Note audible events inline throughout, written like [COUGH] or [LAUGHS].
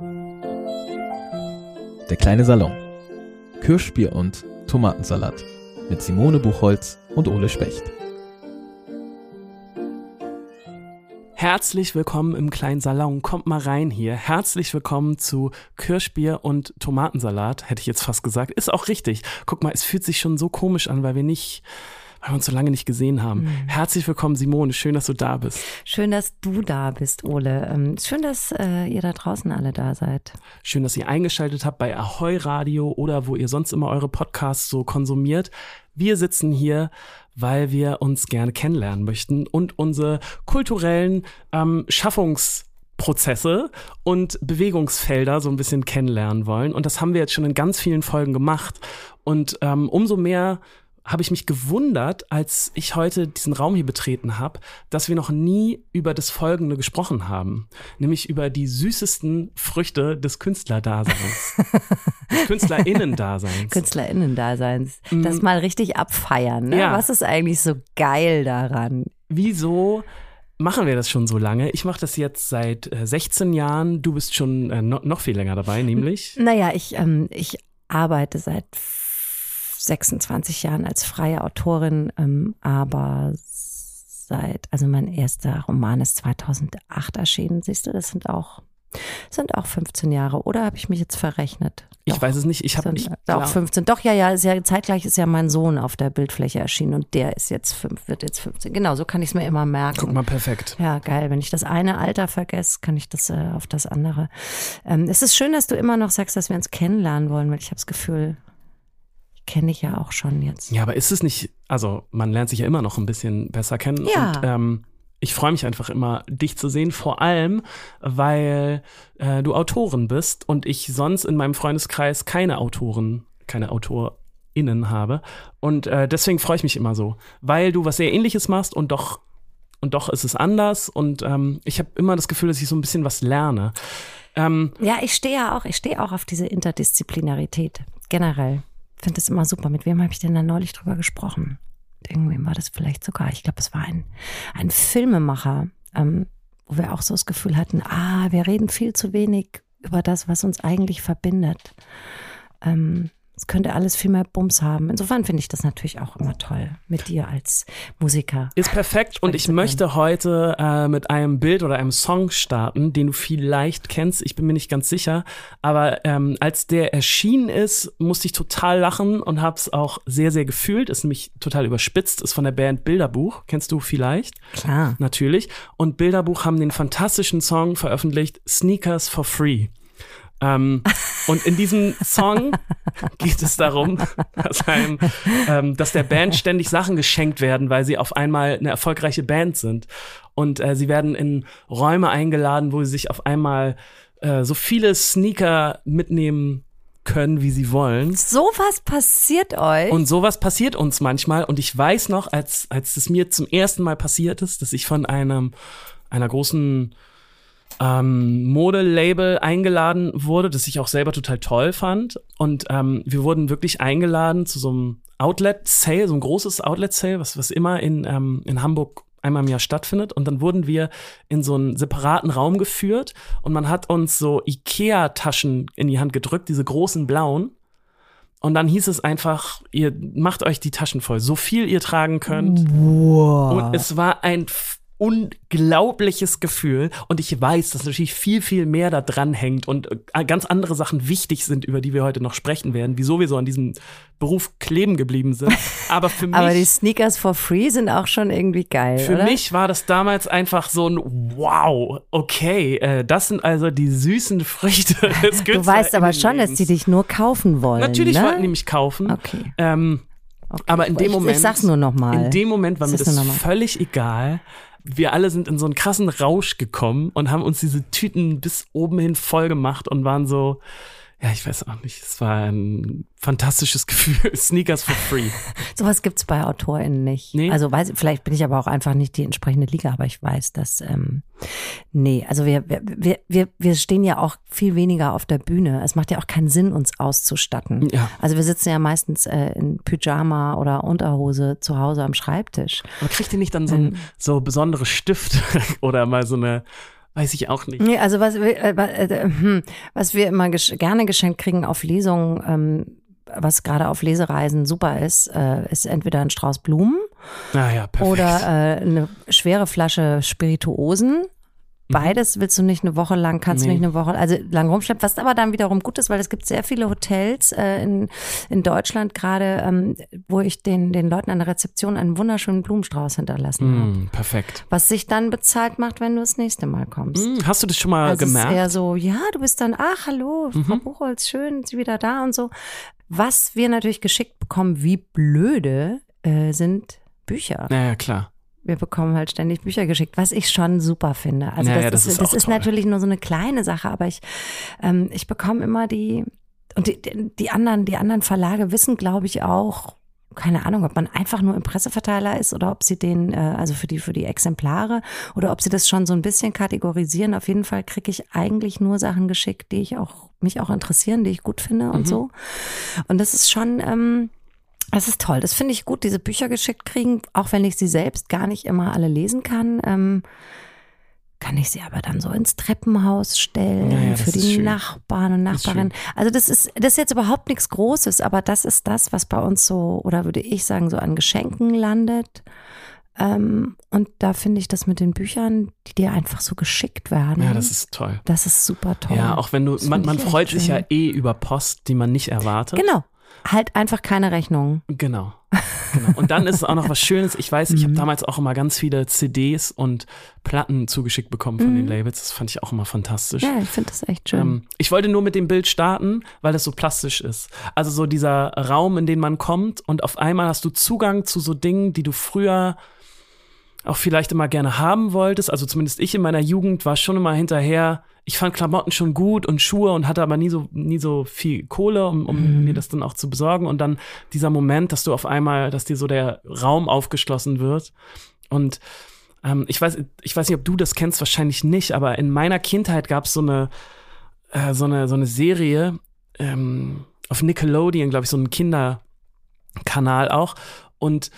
Der kleine Salon. Kirschbier und Tomatensalat mit Simone Buchholz und Ole Specht. Herzlich willkommen im kleinen Salon. Kommt mal rein hier. Herzlich willkommen zu Kirschbier und Tomatensalat, hätte ich jetzt fast gesagt. Ist auch richtig. Guck mal, es fühlt sich schon so komisch an, weil wir nicht weil wir uns so lange nicht gesehen haben. Mhm. Herzlich willkommen, Simone. Schön, dass du da bist. Schön, dass du da bist, Ole. Ähm, schön, dass äh, ihr da draußen alle da seid. Schön, dass ihr eingeschaltet habt bei Ahoy Radio oder wo ihr sonst immer eure Podcasts so konsumiert. Wir sitzen hier, weil wir uns gerne kennenlernen möchten und unsere kulturellen ähm, Schaffungs Prozesse und Bewegungsfelder so ein bisschen kennenlernen wollen. Und das haben wir jetzt schon in ganz vielen Folgen gemacht. Und ähm, umso mehr habe ich mich gewundert, als ich heute diesen Raum hier betreten habe, dass wir noch nie über das Folgende gesprochen haben, nämlich über die süßesten Früchte des Künstlerdaseins. des Künstlerinnendaseins. [LAUGHS] Künstlerinnendaseins. Das mal richtig abfeiern. Ne? Ja. Was ist eigentlich so geil daran? Wieso machen wir das schon so lange? Ich mache das jetzt seit 16 äh, Jahren. Du bist schon äh, noch viel länger dabei, nämlich? [LAUGHS] Naja, ich, ähm, ich arbeite seit 26 Jahren als freie Autorin, ähm, aber seit, also mein erster Roman ist 2008 erschienen, siehst du, das sind auch sind auch 15 Jahre, oder habe ich mich jetzt verrechnet? Doch, ich weiß es nicht. Ich habe nicht. Auch 15. Doch, ja, ja, ist ja. Zeitgleich ist ja mein Sohn auf der Bildfläche erschienen und der ist jetzt fünf, wird jetzt 15. Genau, so kann ich es mir immer merken. Guck mal, perfekt. Ja, geil. Wenn ich das eine Alter vergesse, kann ich das äh, auf das andere. Ähm, es ist schön, dass du immer noch sagst, dass wir uns kennenlernen wollen, weil ich habe das Gefühl, kenne ich ja auch schon jetzt. Ja, aber ist es nicht, also man lernt sich ja immer noch ein bisschen besser kennen. Ja. Und ähm, ich freue mich einfach immer, dich zu sehen, vor allem, weil äh, du Autorin bist und ich sonst in meinem Freundeskreis keine Autoren, keine AutorInnen habe. Und äh, deswegen freue ich mich immer so, weil du was sehr ähnliches machst und doch und doch ist es anders und ähm, ich habe immer das Gefühl, dass ich so ein bisschen was lerne. Ähm, ja, ich stehe ja auch, ich stehe auch auf diese Interdisziplinarität generell finde das immer super. Mit wem habe ich denn da neulich drüber gesprochen? Irgendwem war das vielleicht sogar. Ich glaube, es war ein, ein Filmemacher, ähm, wo wir auch so das Gefühl hatten, ah, wir reden viel zu wenig über das, was uns eigentlich verbindet. Ähm, es könnte alles viel mehr Bums haben. Insofern finde ich das natürlich auch immer toll mit dir als Musiker. Ist perfekt und ich möchte heute äh, mit einem Bild oder einem Song starten, den du vielleicht kennst. Ich bin mir nicht ganz sicher, aber ähm, als der erschienen ist, musste ich total lachen und habe es auch sehr, sehr gefühlt. Ist nämlich total überspitzt. Ist von der Band Bilderbuch. Kennst du vielleicht? Klar. Natürlich. Und Bilderbuch haben den fantastischen Song veröffentlicht, Sneakers for Free. Ähm, und in diesem Song geht es darum, dass, einem, ähm, dass der Band ständig Sachen geschenkt werden, weil sie auf einmal eine erfolgreiche Band sind. Und äh, sie werden in Räume eingeladen, wo sie sich auf einmal äh, so viele Sneaker mitnehmen können, wie sie wollen. Sowas passiert euch. Und sowas passiert uns manchmal. Und ich weiß noch, als, als es mir zum ersten Mal passiert ist, dass ich von einem, einer großen ähm, Modelabel eingeladen wurde, das ich auch selber total toll fand. Und ähm, wir wurden wirklich eingeladen zu so einem Outlet-Sale, so ein großes Outlet-Sale, was, was immer in, ähm, in Hamburg einmal im Jahr stattfindet. Und dann wurden wir in so einen separaten Raum geführt und man hat uns so Ikea-Taschen in die Hand gedrückt, diese großen blauen. Und dann hieß es einfach, ihr macht euch die Taschen voll, so viel ihr tragen könnt. Wow. Und es war ein unglaubliches Gefühl und ich weiß, dass natürlich viel, viel mehr da dran hängt und äh, ganz andere Sachen wichtig sind, über die wir heute noch sprechen werden, wieso wir so an diesem Beruf kleben geblieben sind. [LAUGHS] Aber für mich. Aber die Sneakers for free sind auch schon irgendwie geil. Für oder? mich war das damals einfach so ein Wow, okay, äh, das sind also die süßen Früchte [LAUGHS] des Du weißt aber schon, dass die dich nur kaufen wollen. Natürlich ne? wollten die mich kaufen. Okay. Ähm, okay. Aber in dem Moment. Ich sag's nur nochmal. In dem Moment war mir das völlig egal wir alle sind in so einen krassen Rausch gekommen und haben uns diese Tüten bis oben hin voll gemacht und waren so, ja, ich weiß auch nicht. Es war ein fantastisches Gefühl. [LAUGHS] Sneakers for free. [LAUGHS] Sowas gibt's bei AutorInnen nicht. Nee? Also weiß, vielleicht bin ich aber auch einfach nicht die entsprechende Liga, aber ich weiß, dass ähm, nee, also wir, wir, wir, wir stehen ja auch viel weniger auf der Bühne. Es macht ja auch keinen Sinn, uns auszustatten. Ja. Also wir sitzen ja meistens äh, in Pyjama oder Unterhose zu Hause am Schreibtisch. Aber kriegt ihr nicht dann so, ein, ähm, so besondere Stifte [LAUGHS] oder mal so eine Weiß ich auch nicht. Nee, also was, wir- äh, äh, hm, was wir immer gesch gerne geschenkt kriegen auf Lesungen, ähm, was gerade auf Lesereisen super ist, äh, ist entweder ein Strauß Blumen Naja, perfekt. oder äh, eine schwere Flasche Spirituosen. Beides willst du nicht eine Woche lang, kannst du Nee. nicht eine Woche also lang rumschleppen, was aber dann wiederum gut ist, weil es gibt sehr viele Hotels äh, in, in Deutschland gerade, ähm, wo ich den, den Leuten an der Rezeption einen wunderschönen Blumenstrauß hinterlassen habe. Mm, perfekt. Was sich dann bezahlt macht, wenn du das nächste Mal kommst. Mm, hast du das schon mal Also es ist gemerkt? eher so, ja, du bist dann, ach, hallo, Frau Mhm. Buchholz, schön, Sie wieder da und so. Was wir natürlich geschickt bekommen, wie blöde, äh, sind Bücher. naja, klar. Wir bekommen halt ständig Bücher geschickt, was ich schon super finde. Also Ja, ja, das, das ist, ist das ist toll. natürlich nur so eine kleine Sache, aber ich, ähm, ich bekomme immer die, und die, die anderen, die anderen Verlage wissen, glaube ich, auch, keine Ahnung, ob man einfach nur im Presseverteiler ist oder ob sie den, äh, also für die, für die Exemplare oder ob sie das schon so ein bisschen kategorisieren. Auf jeden Fall kriege ich eigentlich nur Sachen geschickt, die ich auch, mich auch interessieren, die ich gut finde und Mhm. so. Und das ist schon, ähm, das ist toll. Das finde ich gut, diese Bücher geschickt kriegen, auch wenn ich sie selbst gar nicht immer alle lesen kann. Ähm, kann ich sie aber dann so ins Treppenhaus stellen Ja, für die. Nachbarn und Nachbarinnen. Also das ist, das ist jetzt überhaupt nichts Großes, aber das ist das, was bei uns so, oder würde ich sagen, so an Geschenken landet. Ähm, und da finde ich das mit den Büchern, die dir einfach so geschickt werden. Ja, das ist toll. das ist super toll. Ja, auch wenn du, Das man, man freut sich schön. ja eh über Post, die man nicht erwartet. Genau. Halt einfach keine Rechnung. Genau. genau. Und dann ist es auch noch was Schönes. Ich weiß, Mhm. ich habe damals auch immer ganz viele CDs und Platten zugeschickt bekommen von den Mhm. Labels. Das fand ich auch immer fantastisch. Ja, ich finde das echt schön. Ähm, ich wollte nur mit dem Bild starten, weil es so plastisch ist. Also so dieser Raum, in den man kommt und auf einmal hast du Zugang zu so Dingen, die du früher auch vielleicht immer gerne haben wolltest. Also zumindest ich in meiner Jugend war schon immer hinterher. Ich fand Klamotten schon gut und Schuhe und hatte aber nie so, nie so viel Kohle, um, um mir das dann auch zu besorgen. Und dann dieser Moment, dass du auf einmal, dass dir so der Raum aufgeschlossen wird. Und ähm, ich weiß, ich weiß nicht, ob du das kennst, wahrscheinlich nicht, aber in meiner Kindheit gab es so eine, äh, so eine, so eine Serie ähm, auf Nickelodeon, glaube ich, so ein Kinderkanal auch. Und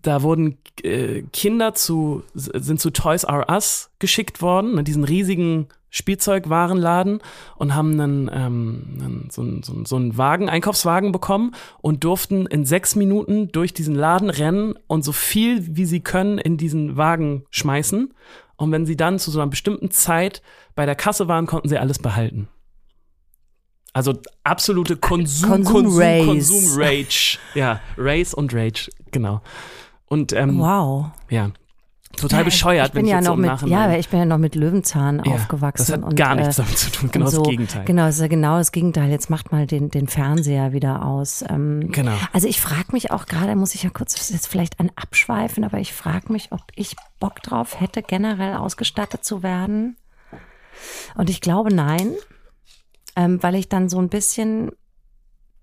da wurden äh, Kinder zu, sind zu Toys R Us geschickt worden, ne, diesen riesigen Spielzeugwarenladen und haben einen, ähm, einen, so, so, so einen Wagen, Einkaufswagen bekommen und durften in sechs Minuten durch diesen Laden rennen und so viel wie sie können in diesen Wagen schmeißen. Und wenn sie dann zu so einer bestimmten Zeit bei der Kasse waren, konnten sie alles behalten. Also absolute Konsum, Konsum Konsum, Race. Konsum Rage. Ja, Race und Rage, genau. Und ähm, wow. ja, total Ja, bescheuert, ich bin wenn ich ja jetzt noch so mit, ja, ich bin ja noch mit Löwenzahn Ja, aufgewachsen. Das hat und, gar nichts äh, damit zu tun, genau so, das Gegenteil. Genau, das ist ja genau das Gegenteil. Jetzt macht mal den, den Fernseher wieder aus. Ähm, Genau. Also ich frage mich auch gerade, muss ich ja kurz das ist jetzt vielleicht ein Abschweifen, aber ich frage mich, ob ich Bock drauf hätte, generell ausgestattet zu werden. Und ich glaube nein, ähm, weil ich dann so ein bisschen,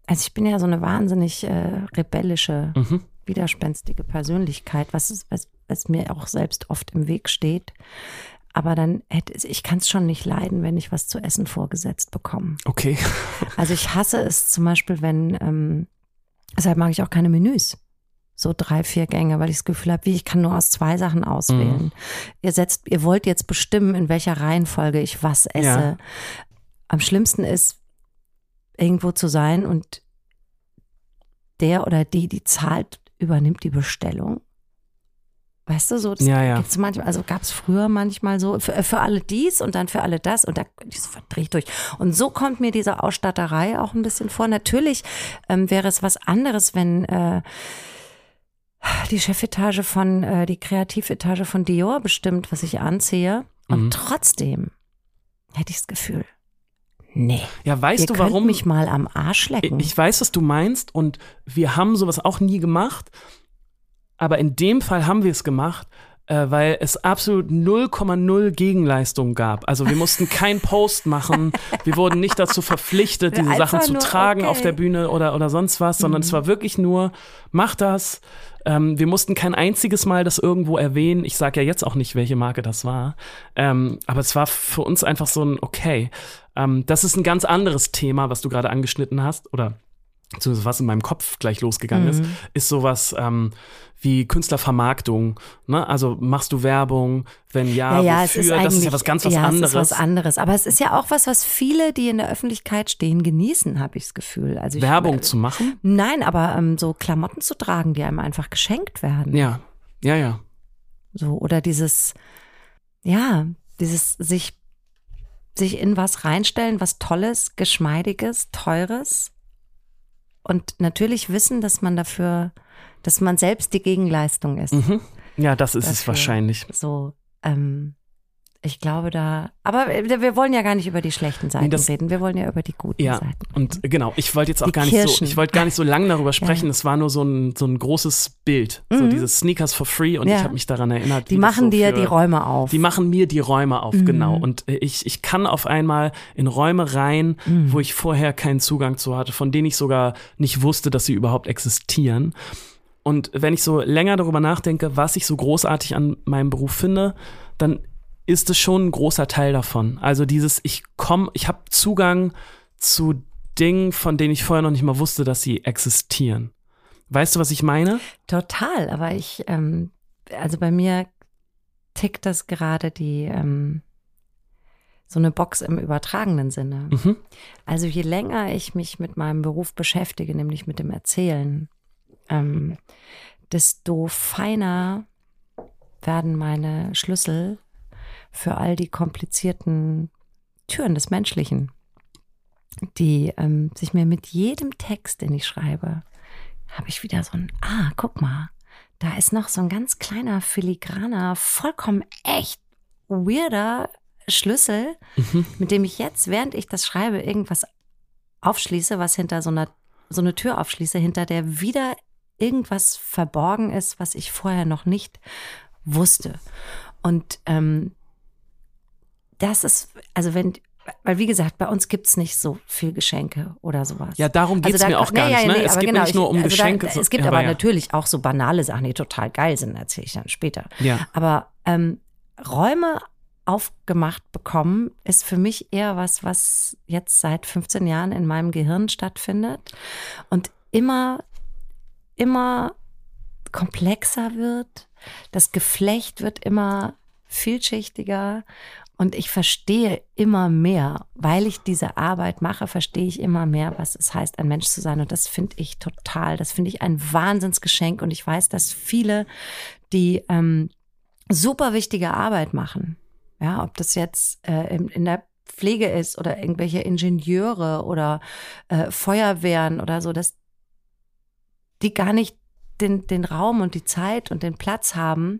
also ich bin ja so eine wahnsinnig äh, rebellische, Mhm. widerspenstige Persönlichkeit, was, ist, was, was mir auch selbst oft im Weg steht. Aber dann hätte ich kann es schon nicht leiden, wenn ich was zu essen vorgesetzt bekomme. Okay. Also ich hasse es zum Beispiel, wenn, ähm, deshalb mag ich auch keine Menüs. So drei, vier Gänge, weil ich das Gefühl habe, wie ich kann nur aus zwei Sachen auswählen. Mhm. Ihr setzt, ihr wollt jetzt bestimmen, in welcher Reihenfolge ich was esse. Ja. Am schlimmsten ist, irgendwo zu sein und der oder die, die zahlt, übernimmt die Bestellung. Weißt du, so, das Ja, ja. gibt's manchmal, also gab es früher manchmal so, für, für alle dies und dann für alle das und da das verdreht durch. Und so kommt mir diese Ausstatterei auch ein bisschen vor. Natürlich ähm, wäre es was anderes, wenn äh, die Chefetage von, äh, die Kreativetage von Dior bestimmt, was ich anziehe. Und Mhm. trotzdem hätte ich das Gefühl, nee, Ja, weißt ihr du, warum? mich mal am Arsch lecken. Ich weiß, was du meinst und wir haben sowas auch nie gemacht. Aber in dem Fall haben wir es gemacht, äh, weil es absolut 0,0 Gegenleistung gab. Also wir mussten keinen [LAUGHS] Post machen. Wir wurden nicht dazu verpflichtet, diese Sachen zu tragen auf okay. der Bühne oder, oder sonst was, sondern es war wirklich nur, mach das. Ähm, wir mussten kein einziges Mal das irgendwo erwähnen. Ich sage ja jetzt auch nicht, welche Marke das war. Ähm, aber es war für uns einfach so ein, okay, ähm, das ist ein ganz anderes Thema, was du gerade angeschnitten hast oder beziehungsweise was in meinem Kopf gleich losgegangen Mhm. ist, ist sowas ähm, wie Künstlervermarktung. Ne? Also machst du Werbung? Wenn ja, ja, ja, es wofür? ist das ist ja was ganz was ja, anderes. Es ist was anderes. Aber es ist ja auch was, was viele, die in der Öffentlichkeit stehen, genießen, habe ich das Gefühl. Also ich, Werbung zu machen? Nein, aber ähm, so Klamotten zu tragen, die einem einfach geschenkt werden. Ja, ja, ja. So, oder dieses, ja, dieses sich, sich in was reinstellen, was Tolles, Geschmeidiges, Teures. Und natürlich wissen, dass man dafür, dass man selbst die Gegenleistung ist. Mhm. Ja, das ist es Dafür. wahrscheinlich. So, ähm, ich glaube da, aber wir wollen ja gar nicht über die schlechten Seiten das- reden, wir wollen ja über die guten Ja, Seiten. und genau, ich wollte jetzt auch Die gar nicht so, ich wollte gar nicht so lange darüber [LAUGHS] sprechen. Ja. Es war nur so ein, so ein großes Bild, so Mhm. dieses Sneakers for free und Ja. ich habe mich daran erinnert. Die machen so dir für- die Räume auf. Die machen mir die Räume auf, Mhm. genau. Und äh, ich, ich kann auf einmal in Räume rein, Mhm. wo ich vorher keinen Zugang zu hatte, von denen ich sogar nicht wusste, dass sie überhaupt existieren. Und wenn ich so länger darüber nachdenke, was ich so großartig an meinem Beruf finde, dann ist es schon ein großer Teil davon. Also dieses, ich komme, ich habe Zugang zu Dingen, von denen ich vorher noch nicht mal wusste, dass sie existieren. Weißt du, was ich meine? Total, aber ich, ähm, also bei mir tickt das gerade die, ähm, so eine Box im übertragenen Sinne. Mhm. Also je länger ich mich mit meinem Beruf beschäftige, nämlich mit dem Erzählen, ähm, desto feiner werden meine Schlüssel für all die komplizierten Türen des Menschlichen, die ähm, sich mir mit jedem Text, den ich schreibe, habe ich wieder so ein, ah, guck mal, da ist noch so ein ganz kleiner, filigraner, vollkommen echt weirder Schlüssel, Mhm. mit dem ich jetzt, während ich das schreibe, irgendwas aufschließe, was hinter so einer, so eine Tür aufschließe, hinter der wieder irgendwas verborgen ist, was ich vorher noch nicht wusste. Und ähm, das ist, also wenn, weil wie gesagt, bei uns gibt's nicht so viel Geschenke oder sowas. Ja, darum geht's Also da- mir auch gar nee, nicht. ja, Ne? nee, es aber geht genau, nicht nur um ich- also Geschenke. Da, so- es gibt ja, aber ja. natürlich auch so banale Sachen, die total geil sind, erzähle ich dann später. Ja. Aber ähm, Räume aufgemacht bekommen, ist für mich eher was, was jetzt seit 15 Jahren in meinem Gehirn stattfindet und immer, immer komplexer wird. Das Geflecht wird immer vielschichtiger und ich verstehe immer mehr, weil ich diese Arbeit mache, verstehe ich immer mehr, was es heißt, ein Mensch zu sein. Und das finde ich total, das finde ich ein Wahnsinnsgeschenk. Und ich weiß, dass viele, die ähm, super wichtige Arbeit machen, ja, ob das jetzt äh, in, in der Pflege ist oder irgendwelche Ingenieure oder äh, Feuerwehren oder so, dass die gar nicht den, den Raum und die Zeit und den Platz haben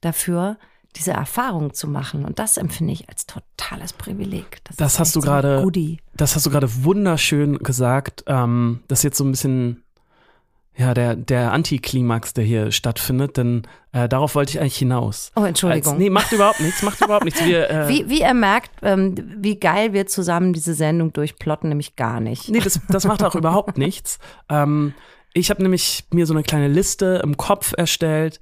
dafür, diese Erfahrung zu machen. Und das empfinde ich als totales Privileg. Das ist hast du gerade-. Das hast du gerade wunderschön gesagt. Ähm, das ist jetzt so ein bisschen ja der der Antiklimax, der hier stattfindet, denn äh, darauf wollte ich eigentlich hinaus. Oh, Entschuldigung. Als, nee, macht überhaupt nichts, macht überhaupt nichts. Wir, äh, Wie, wie ihr merkt, ähm, wie geil wir zusammen diese Sendung durchplotten, nämlich gar nicht. Nee, das, das macht auch überhaupt nichts. Ähm, ich habe nämlich mir so eine kleine Liste im Kopf erstellt,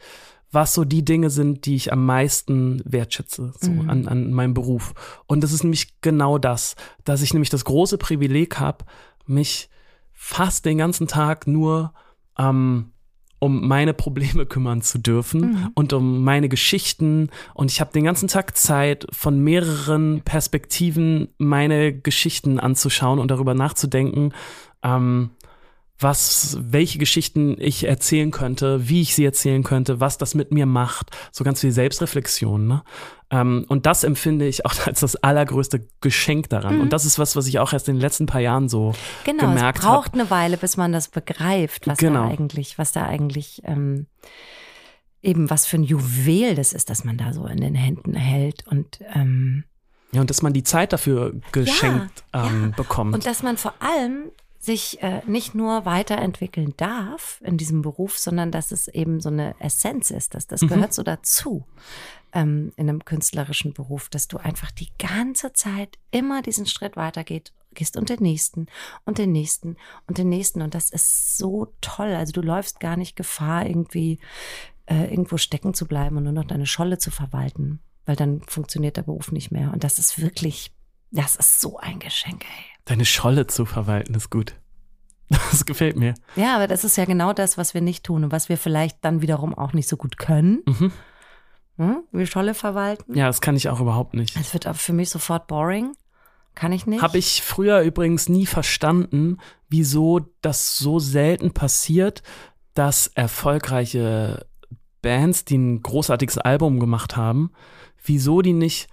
was so die Dinge sind, die ich am meisten wertschätze so Mhm. an, an meinem Beruf. Und das ist nämlich genau das, dass ich nämlich das große Privileg habe, mich fast den ganzen Tag nur ähm, um meine Probleme [LAUGHS] kümmern zu dürfen Mhm. und um meine Geschichten. Und ich habe den ganzen Tag Zeit, von mehreren Perspektiven meine Geschichten anzuschauen und darüber nachzudenken, ähm, was, welche Geschichten ich erzählen könnte, wie ich sie erzählen könnte, was das mit mir macht. So ganz viel Selbstreflexion. Ne? Ähm, und das empfinde ich auch [LAUGHS] als das allergrößte Geschenk daran. Mhm. Und das ist was, was ich auch erst in den letzten paar Jahren so Genau, gemerkt es braucht eine Weile, bis man das begreift, was Genau. da eigentlich, was da eigentlich ähm, eben was für ein Juwel das ist, dass man da so in den Händen hält und ähm, Ja, und dass man die Zeit dafür geschenkt ja. ähm, bekommt. und dass man vor allem sich äh, nicht nur weiterentwickeln darf in diesem Beruf, sondern dass es eben so eine Essenz ist, dass das Mhm. gehört so dazu ähm, in einem künstlerischen Beruf, dass du einfach die ganze Zeit immer diesen Schritt weitergeht, gehst und den nächsten und den nächsten und den nächsten und das ist so toll. Also du läufst gar nicht Gefahr, irgendwie äh, irgendwo stecken zu bleiben und nur noch deine Scholle zu verwalten, weil dann funktioniert der Beruf nicht mehr und das ist wirklich, das ist so ein Geschenk, ey. Deine Scholle zu verwalten ist gut. [LAUGHS] Das gefällt mir. Ja, aber das ist ja genau das, was wir nicht tun und was wir vielleicht dann wiederum auch nicht so gut können. Mhm. Hm? Wie Scholle verwalten. Ja, das kann ich auch überhaupt nicht. Es wird aber für mich sofort boring. Kann ich nicht. Habe ich früher übrigens nie verstanden, wieso das so selten passiert, dass erfolgreiche Bands, die ein großartiges Album gemacht haben, wieso die nicht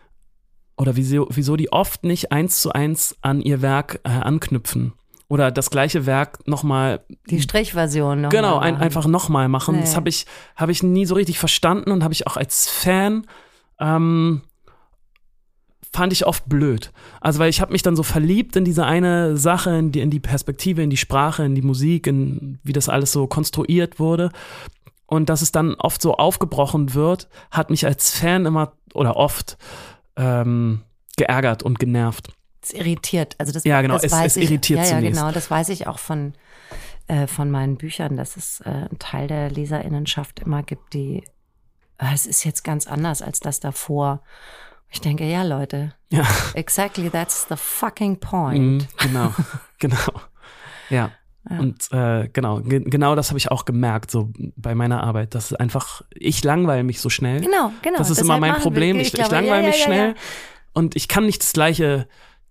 oder wieso, wieso die oft nicht eins zu eins an ihr Werk äh, anknüpfen. Oder das gleiche Werk nochmal Die Strichversion noch. Genau, ein, einfach nochmal machen. Nee. Das habe ich, hab ich nie so richtig verstanden und habe ich auch als Fan ähm, fand ich oft blöd. Also weil ich habe mich dann so verliebt in diese eine Sache, in die, in die Perspektive, in die Sprache, in die Musik, in wie das alles so konstruiert wurde. Und dass es dann oft so aufgebrochen wird, hat mich als Fan immer oder oft ähm, geärgert und genervt. Es irritiert. Also das, Ja, genau, das es- weiß es ich. irritiert Ja, ja, zunächst. genau. Das weiß ich auch von, äh, von meinen Büchern, dass es äh, einen Teil der Leserinnenschaft immer gibt, die, äh, es ist jetzt ganz anders als das davor. Ich denke, ja, Leute, Ja. exactly that's the fucking point. Mhm, genau, [LAUGHS] genau. Ja. Ja. Und äh, genau, ge genau das habe ich auch gemerkt, so bei meiner Arbeit. Das ist einfach, ich langweile mich so schnell. Genau, genau. das ist Deshalb immer mein machen wir- Problem. Ich, ich, glaube, langweile ja, mich ja, schnell und ich kann nicht das gleiche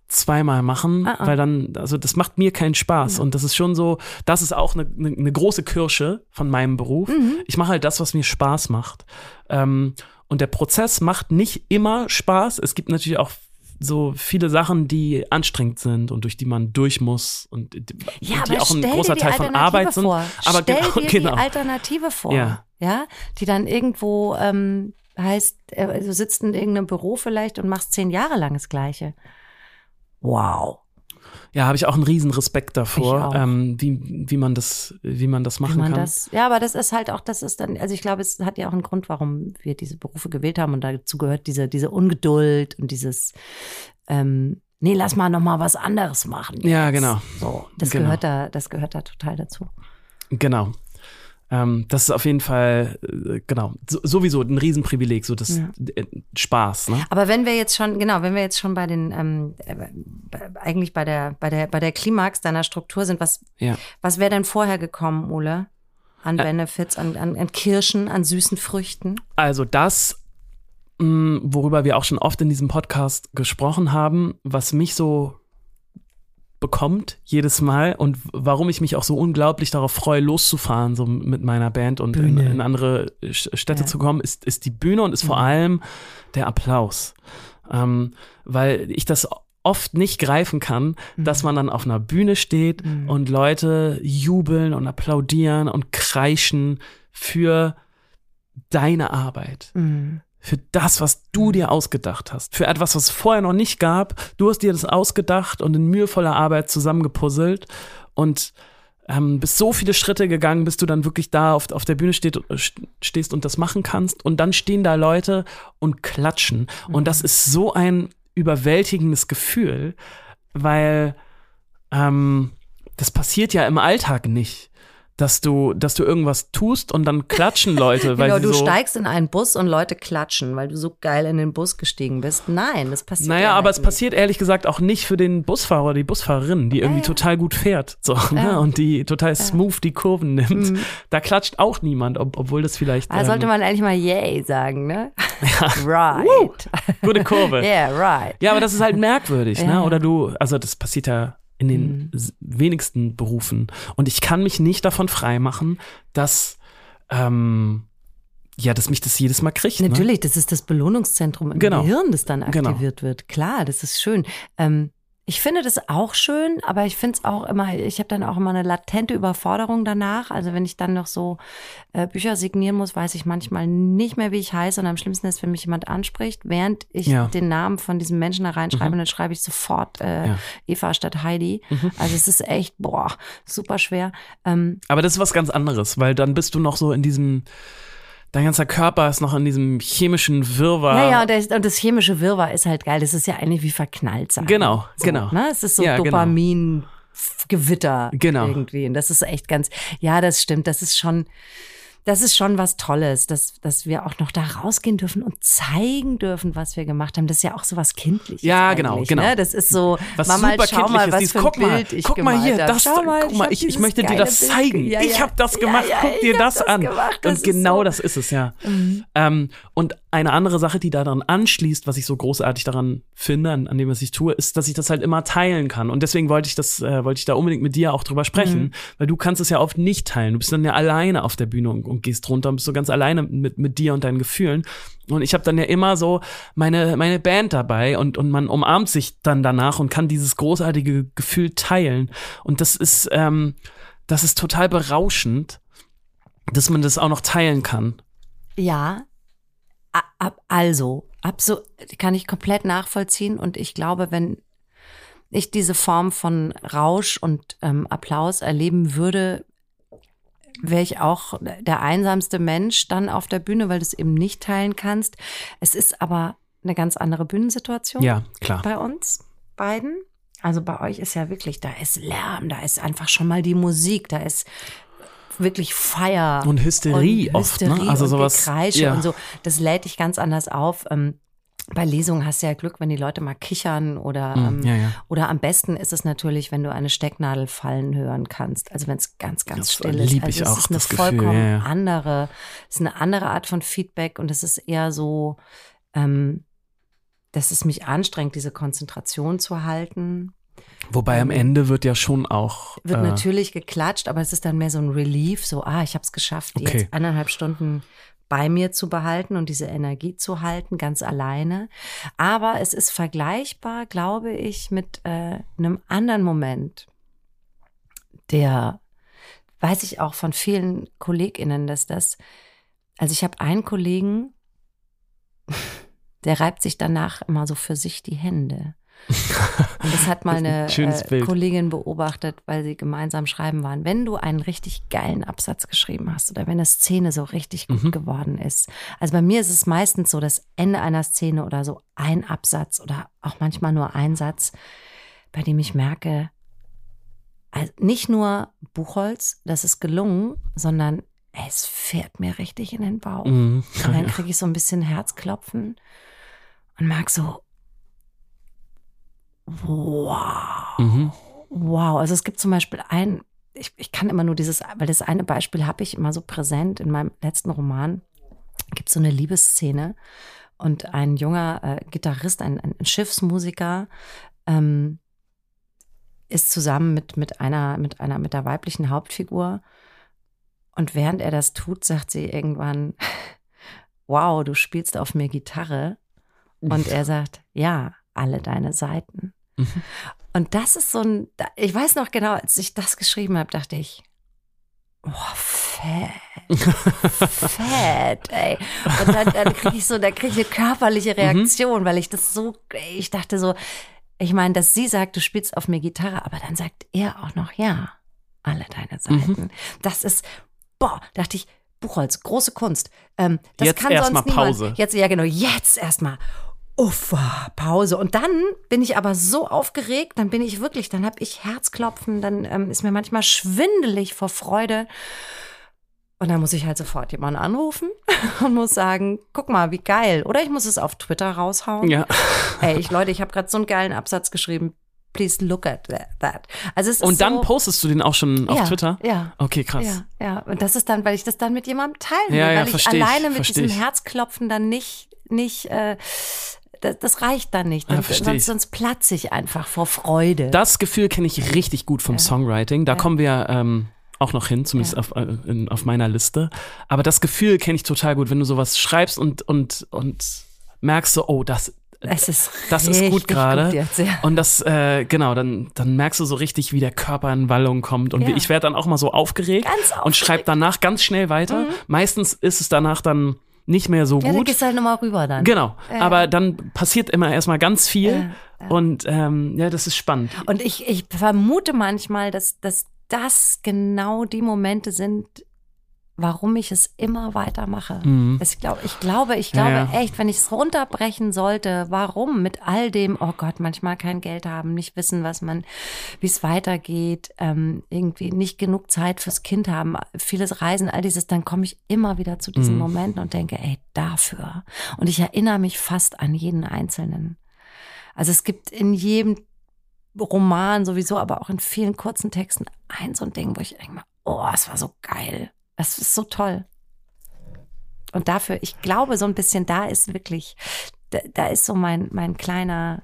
zweimal machen, Ah, ah. weil dann, also das macht mir keinen Spaß. Und das ist schon so, das ist auch eine, eine, eine große Kirsche von meinem Beruf. Mhm. Ich mache halt das, was mir Spaß macht. Ähm, und der Prozess macht nicht immer Spaß. Es gibt natürlich auch so viele Sachen, die anstrengend sind und durch die man durch muss und die, Ja, die auch ein großer Teil von Arbeit sind. vor. Aber stell genau, dir genau. die Alternative vor. Ja. ja, die dann irgendwo ähm, heißt, äh, du sitzt in irgendeinem Büro vielleicht und machst zehn Jahre lang das Gleiche. Wow. Ja, habe ich auch einen riesen Respekt davor, ähm, wie, wie man das, wie man das machen man kann. das, ja, aber das ist halt auch, das ist dann, also ich glaube, es hat ja auch einen Grund, warum wir diese Berufe gewählt haben und dazu gehört diese, diese Ungeduld und dieses, ähm, nee, lass mal noch mal was anderes machen. Ja, jetzt. genau. So, das Genau. gehört da, das gehört da total dazu. Genau. Ähm, das ist auf jeden Fall, äh, genau, so, sowieso ein Riesenprivileg, so das Ja. äh, Spaß, ne? Aber wenn wir jetzt schon, genau, wenn wir jetzt schon bei den, ähm, äh, eigentlich bei der, bei der, bei der Klimax deiner Struktur sind, was, Ja. was wäre denn vorher gekommen, Ole? An Benefits, an, an, an Kirschen, an süßen Früchten? Also das, mh, worüber wir auch schon oft in diesem Podcast gesprochen haben, was mich so bekommt jedes Mal und warum ich mich auch so unglaublich darauf freue, loszufahren, so mit meiner Band und in, in andere Sch- Städte Ja. zu kommen, ist, ist die Bühne und ist vor allem der Applaus. Ähm, weil ich das oft nicht greifen kann, dass man dann auf einer Bühne steht Mhm. und Leute jubeln und applaudieren und kreischen für deine Arbeit Mhm. Für das, was du dir ausgedacht hast, für etwas, was es vorher noch nicht gab. Du hast dir das ausgedacht und in mühevoller Arbeit zusammengepuzzelt und ähm, bist so viele Schritte gegangen, bis du dann wirklich da auf, auf der Bühne steht, stehst und das machen kannst. Und dann stehen da Leute und klatschen. Und das ist so ein überwältigendes Gefühl, weil ähm, das passiert ja im Alltag nicht. Dass du, dass du irgendwas tust und dann klatschen Leute, [LAUGHS] weil genau, du so steigst in einen Bus und Leute klatschen, weil du so geil in den Bus gestiegen bist. Nein, das passiert Naja, ja aber halt es passiert ehrlich gesagt auch nicht für den Busfahrer oder die Busfahrerin, die irgendwie ja. total gut fährt so, ne? Ja. und die total smooth die Kurven nimmt. Mhm. Da klatscht auch niemand, ob, obwohl das vielleicht Da sollte ähm, man eigentlich mal yay sagen, ne? [LAUGHS] right. gute Kurve. [LAUGHS] Yeah, right. Ja, aber das ist halt merkwürdig, Ja, ne? ja. Oder du, also das passiert ja in den Mhm. wenigsten Berufen. Und ich kann mich nicht davon freimachen, dass ähm, ja, dass mich das jedes Mal kriegt. Ne? Natürlich, das ist das Belohnungszentrum im Genau. Gehirn, das dann Genau. aktiviert wird. Klar, das ist schön. Ähm, ich finde das auch schön, aber ich finde es auch immer, ich habe dann auch immer eine latente Überforderung danach. Also wenn ich dann noch so äh, Bücher signieren muss, weiß ich manchmal nicht mehr, wie ich heiße. Und am schlimmsten ist, wenn mich jemand anspricht, während ich Ja. den Namen von diesem Menschen da reinschreibe, und dann schreibe ich sofort äh, Ja. Eva statt Heidi. Also es ist echt, boah, super schwer. Ähm, Aber das ist was ganz anderes, weil dann bist du noch so in diesem, dein ganzer Körper ist noch in diesem chemischen Wirrwarr. Ja, ja, und das, und das chemische Wirrwarr ist halt geil. Das ist ja eigentlich wie verknallt sein. Genau, so, genau. Ne? Es ist so Ja, genau. Dopamin. Gewitter Genau. irgendwie. Und das ist echt ganz, ja, das stimmt. Das ist schon, das ist schon was Tolles, dass, dass wir auch noch da rausgehen dürfen und zeigen dürfen, was wir gemacht haben. Das ist ja auch so was Kindliches. Ja, genau, genau. Ne? Das ist so, Was Mama, super schau mal, kindliches, was dieses, für ein guck mal, Bild ich guck mal hier, das, Schau mal, guck mal, ich, ich möchte dir das Bild zeigen. ge- ja, ich ja. habe das Ja, gemacht, ja, guck dir hab das, an. Gemacht. Das und genau so, Mhm. das ist es ja. Ähm, und eine andere Sache, die daran anschließt, was ich so großartig daran finde, an, an dem, was ich tue, ist, dass ich das halt immer teilen kann. Und deswegen wollte ich das, äh, wollte ich da unbedingt mit dir auch drüber sprechen, Mhm. weil du kannst es ja oft nicht teilen. Du bist dann ja alleine auf der Bühne und, und gehst runter und bist so ganz alleine mit, mit dir und deinen Gefühlen. Und ich habe dann ja immer so meine, meine Band dabei und, und man umarmt sich dann danach und kann dieses großartige Gefühl teilen. Und das ist, ähm, das ist total berauschend, dass man das auch noch teilen kann. Ja, ab, also, abso kann ich komplett nachvollziehen und ich glaube, wenn ich diese Form von Rausch und ähm, Applaus erleben würde, wäre ich auch der einsamste Mensch dann auf der Bühne, weil du es eben nicht teilen kannst. Es ist aber eine ganz andere Bühnensituation Ja, klar. bei uns beiden. Also bei euch ist ja wirklich, da ist Lärm, da ist einfach schon mal die Musik, da ist wirklich Feier. Und Hysterie und oft, ne? Also und sowas- Gekreische ja. und so. Das lädt dich ganz anders auf. Ähm, bei Lesungen hast du ja Glück, wenn die Leute mal kichern oder Mm, ähm, ja, ja. oder am besten ist es natürlich, wenn du eine Stecknadel fallen hören kannst. Also wenn es ganz, ganz Das still ist. lieb Also ich es auch, ist eine das Gefühl, vollkommen ja, ja. andere, es ist eine andere Art von Feedback und es ist eher so, ähm, dass es mich anstrengt, diese Konzentration zu halten. Wobei am Ende wird ja schon auch. Wird äh, natürlich geklatscht, aber es ist dann mehr so ein Relief, so, ah, ich habe es geschafft, Okay. jetzt eineinhalb Stunden bei mir zu behalten und diese Energie zu halten, ganz alleine. Aber es ist vergleichbar, glaube ich, mit äh, einem anderen Moment, der, weiß ich auch von vielen KollegInnen, dass das, also ich habe einen Kollegen, [LAUGHS] der reibt sich danach immer so für sich die Hände. Und das hat mal eine äh. Kollegin beobachtet, weil sie gemeinsam schreiben waren. Wenn du einen richtig geilen Absatz geschrieben hast oder wenn eine Szene so richtig gut Mhm. geworden ist. Also bei mir ist es meistens so, das Ende einer Szene oder so ein Absatz oder auch manchmal nur ein Satz, bei dem ich merke, also nicht nur Buchholz, das ist gelungen, sondern es fährt mir richtig in den Bauch. mhm. Und dann [LAUGHS] kriege ich so ein bisschen Herzklopfen und merke so, wow, Mhm. wow. Also es gibt zum Beispiel ein, ich, ich kann immer nur dieses, weil das eine Beispiel habe ich immer so präsent in meinem letzten Roman, gibt so eine Liebesszene und ein junger äh, Gitarrist, ein, ein Schiffsmusiker, ähm, ist zusammen mit, mit einer, mit einer, mit der weiblichen Hauptfigur. Und während er das tut, sagt sie irgendwann, [LAUGHS] wow, du spielst auf mir Gitarre. Und er sagt, ja, alle deine Seiten. Mhm. Und das ist so ein, ich weiß noch genau, als ich das geschrieben habe, dachte ich, oh, fett, [LAUGHS] fett, ey. Und dann, dann kriege ich so, da kriege ich eine körperliche Reaktion, weil ich das so, ich dachte so, ich meine, dass sie sagt, du spielst auf mir Gitarre, aber dann sagt er auch noch, ja, alle deine Seiten. Das ist, boah, dachte ich, Buchholz, große Kunst. Ähm, das Jetzt kann erst sonst mal niemand. Pause. Jetzt, ja genau, jetzt erstmal. Uffa, Pause. Und dann bin ich aber so aufgeregt, dann bin ich wirklich, dann habe ich Herzklopfen, dann ähm, ist mir manchmal schwindelig vor Freude. Und dann muss ich halt sofort jemanden anrufen [LAUGHS] und muss sagen, guck mal, wie geil. Oder ich muss es auf Twitter raushauen. Ja. [LAUGHS] Ey, ich Leute, ich habe gerade so einen geilen Absatz geschrieben. Please look at that. Also es ist Und dann so, postest du den auch schon auf ja, Twitter? Ja. Okay, krass. Ja, ja. Und das ist dann, weil ich das dann mit jemandem teilen will, Ja, ja, weil ich versteh ich, alleine mit versteh diesem ich. Herzklopfen dann nicht, nicht, äh, das, das reicht dann nicht. Ja, Dann, versteh sonst, sonst platze ich einfach vor Freude. Das Gefühl kenne ich richtig gut vom Ja. Songwriting. Da Ja. kommen wir ähm, auch noch hin, zumindest Ja. auf, äh, in, auf meiner Liste. Aber das Gefühl kenne ich total gut, wenn du sowas schreibst und, und, und merkst so, oh, das, es ist das ist gut gerade. ja. Und das, äh, genau, dann, dann merkst du so richtig, wie der Körper in Wallung kommt. Und wie, Ja. ich werde dann auch mal so aufgeregt, Ganz und schreibe aufgeregt. Mhm. danach ganz schnell weiter. Meistens ist es danach dann nicht mehr so Ja, dann gut. gehst du halt nochmal rüber dann. Genau, Ja. aber dann passiert immer erstmal ganz viel Ja, ja. und ähm, ja, das ist spannend. Und ich, ich vermute manchmal, dass, dass das genau die Momente sind, warum ich es immer weitermache. Mhm. Ich, glaub, ich glaube, ich glaube Ja, ja. echt, wenn ich es runterbrechen sollte, warum mit all dem, oh Gott, manchmal kein Geld haben, nicht wissen, was man, wie es weitergeht, ähm, irgendwie nicht genug Zeit fürs Kind haben, vieles Reisen, all dieses, dann komme ich immer wieder zu diesen Mhm. Momenten und denke, ey, dafür. Und ich erinnere mich fast an jeden Einzelnen. Also es gibt in jedem Roman sowieso, aber auch in vielen kurzen Texten ein so ein Ding, wo ich denke, oh, es war so geil. Das ist so toll. Und dafür, ich glaube, so ein bisschen da ist wirklich, da, da ist so mein, mein kleiner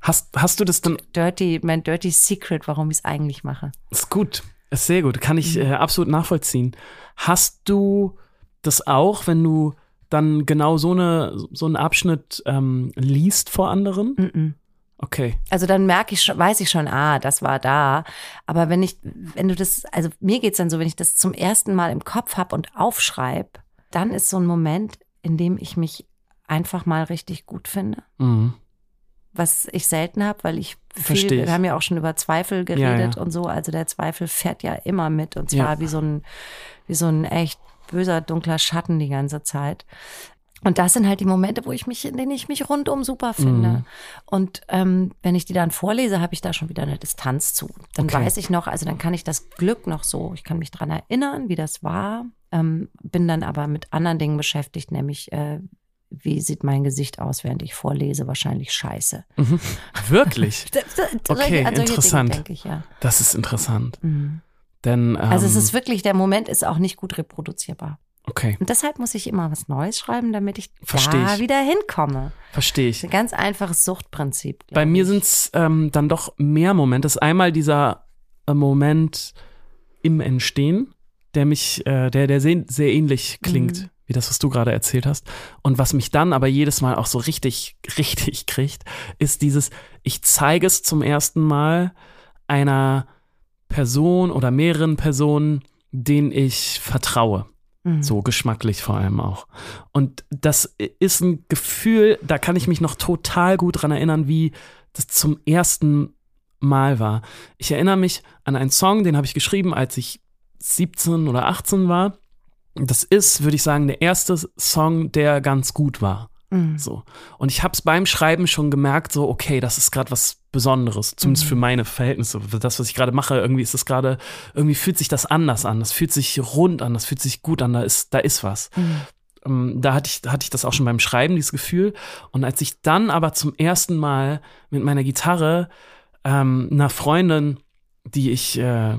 Hast, hast du das dann Dirty, mein Dirty Secret, warum ich es eigentlich mache. Ist gut, ist sehr gut, kann ich äh, absolut nachvollziehen. Hast du das auch, wenn du dann genau so eine so einen Abschnitt ähm, liest vor anderen? Mm-mm. Okay, Also dann merke ich schon, weiß ich schon, ah, das war da. Aber wenn ich, wenn du das, also mir geht's dann so, wenn ich das zum ersten Mal im Kopf hab und aufschreib, dann ist so ein Moment, in dem ich mich einfach mal richtig gut finde. mhm. was ich selten habe, weil ich viel, wir haben ja auch schon über Zweifel geredet ja. und so, also der Zweifel fährt ja immer mit und zwar Ja. wie so ein, wie so ein echt böser, dunkler Schatten die ganze Zeit. Und das sind halt die Momente, wo ich mich, in denen ich mich rundum super finde. Mhm. Und ähm, wenn ich die dann vorlese, habe ich da schon wieder eine Distanz zu. Dann Okay. weiß ich noch, also dann kann ich das Glück noch so, ich kann mich dran erinnern, wie das war, ähm, bin dann aber mit anderen Dingen beschäftigt, nämlich äh, wie sieht mein Gesicht aus, während ich vorlese? Wahrscheinlich scheiße. wirklich. [LAUGHS] Okay, solche interessant. Dinge ich, ja. Das ist interessant, Mhm. denn ähm, Also es ist wirklich, der Moment ist auch nicht gut reproduzierbar. Okay, Und deshalb muss ich immer was Neues schreiben, damit ich Versteh da ich. wieder hinkomme. verstehe ich. ein ganz einfaches Suchtprinzip. Bei mir sind es ähm, dann doch mehr Momente. Das ist einmal dieser äh, Moment im Entstehen, der mich, äh, der, der sehr, sehr ähnlich klingt, Mhm. wie das, was du gerade erzählt hast. Und was mich dann aber jedes Mal auch so richtig, [LAUGHS] richtig kriegt, ist dieses, ich zeige es zum ersten Mal einer Person oder mehreren Personen, denen ich vertraue. Mhm. So geschmacklich vor allem auch. Und das ist ein Gefühl, da kann ich mich noch total gut dran erinnern, wie das zum ersten Mal war. Ich erinnere mich an einen Song, den habe ich geschrieben, als ich 17 oder 18 war. Das ist, würde ich sagen, der erste Song, der ganz gut war. Mhm. So. Und ich habe es beim Schreiben schon gemerkt, so, okay, das ist gerade was Besonderes, zumindest Mhm. für meine Verhältnisse. Das, was ich gerade mache, irgendwie ist es gerade, irgendwie fühlt sich das anders an. Das fühlt sich rund an, das fühlt sich gut an, da ist, da ist was. Mhm. Ähm, da hatte ich, hatte ich das auch schon beim Schreiben, dieses Gefühl. Und als ich dann aber zum ersten Mal mit meiner Gitarre ähm, einer Freundin, die ich, äh,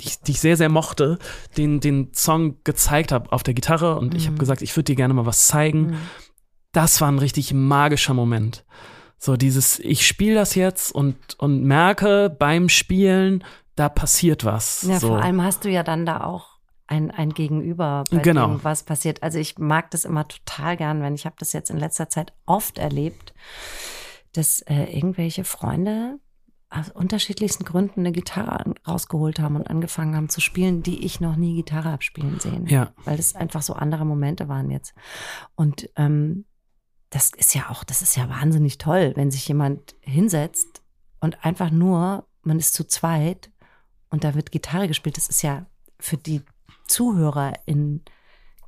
die ich, die ich sehr, sehr mochte, den, den Song gezeigt habe auf der Gitarre und ich habe Mhm. gesagt, ich würde dir gerne mal was zeigen Mhm. das war ein richtig magischer Moment. So dieses, ich spiele das jetzt und, und merke beim Spielen, da passiert was. Ja, so. vor allem hast du ja dann da auch ein, ein Gegenüber, bei Genau. dem was passiert. Also ich mag das immer total gern, wenn ich habe das jetzt in letzter Zeit oft erlebt, dass äh, irgendwelche Freunde aus unterschiedlichsten Gründen eine Gitarre rausgeholt haben und angefangen haben zu spielen, die ich noch nie Gitarre habe spielen sehen. Ja. Weil das einfach so andere Momente waren jetzt. Und ähm, das ist ja auch, das ist ja wahnsinnig toll, wenn sich jemand hinsetzt und einfach nur, man ist zu zweit und da wird Gitarre gespielt. Das ist ja für die ZuhörerInnen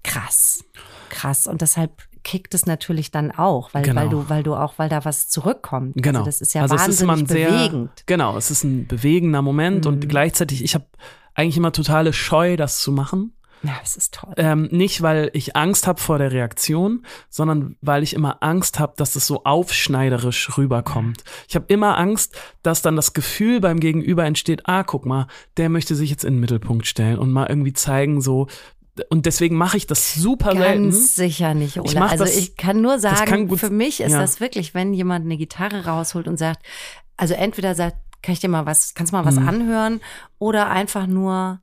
krass. Krass. Und deshalb kickt es natürlich dann auch, weil, Genau. weil du, weil du auch, weil da was zurückkommt. Genau. Also das ist ja Also ist wahnsinnig immer ein sehr- bewegend. Genau, es ist ein bewegender Moment Mhm. und gleichzeitig, ich habe eigentlich immer totale Scheu, das zu machen. Ja, das ist toll. Ähm, nicht, weil ich Angst habe vor der Reaktion, sondern weil ich immer Angst habe, dass es so aufschneiderisch rüberkommt. Ich habe immer Angst, dass dann das Gefühl beim Gegenüber entsteht, ah, guck mal, der möchte sich jetzt in den Mittelpunkt stellen und mal irgendwie zeigen, so. Und deswegen mache ich das super selten. Ganz sicher nicht, Ich Ola. mach Also das- ich kann nur sagen, kann gut- für mich ist ja. das wirklich, wenn jemand eine Gitarre rausholt und sagt, also entweder sagt, kann ich dir mal was, kannst du mal was Mhm. anhören oder einfach nur,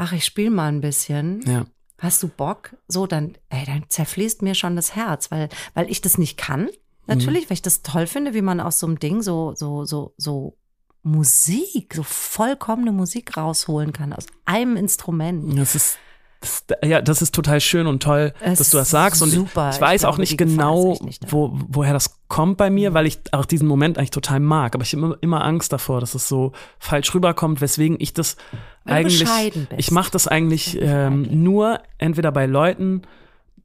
ach, ich spiele mal ein bisschen. Ja. Hast du Bock? So, dann, ey, dann zerfließt mir schon das Herz, weil, weil ich das nicht kann. Natürlich, weil ich das toll finde, wie man aus so einem Ding so, so, so, so Musik, so vollkommene Musik rausholen kann, aus einem Instrument. Das ist Das, ja, das ist total schön und toll, Es dass du das sagst. Und super. ich, weiß Ich auch nicht genau, nicht wo, woher das kommt bei mir, weil ich auch diesen Moment eigentlich total mag. Aber ich habe immer, immer Angst davor, dass es so falsch rüberkommt, weswegen ich das du eigentlich. Ich mache das eigentlich ähm, nur entweder bei Leuten,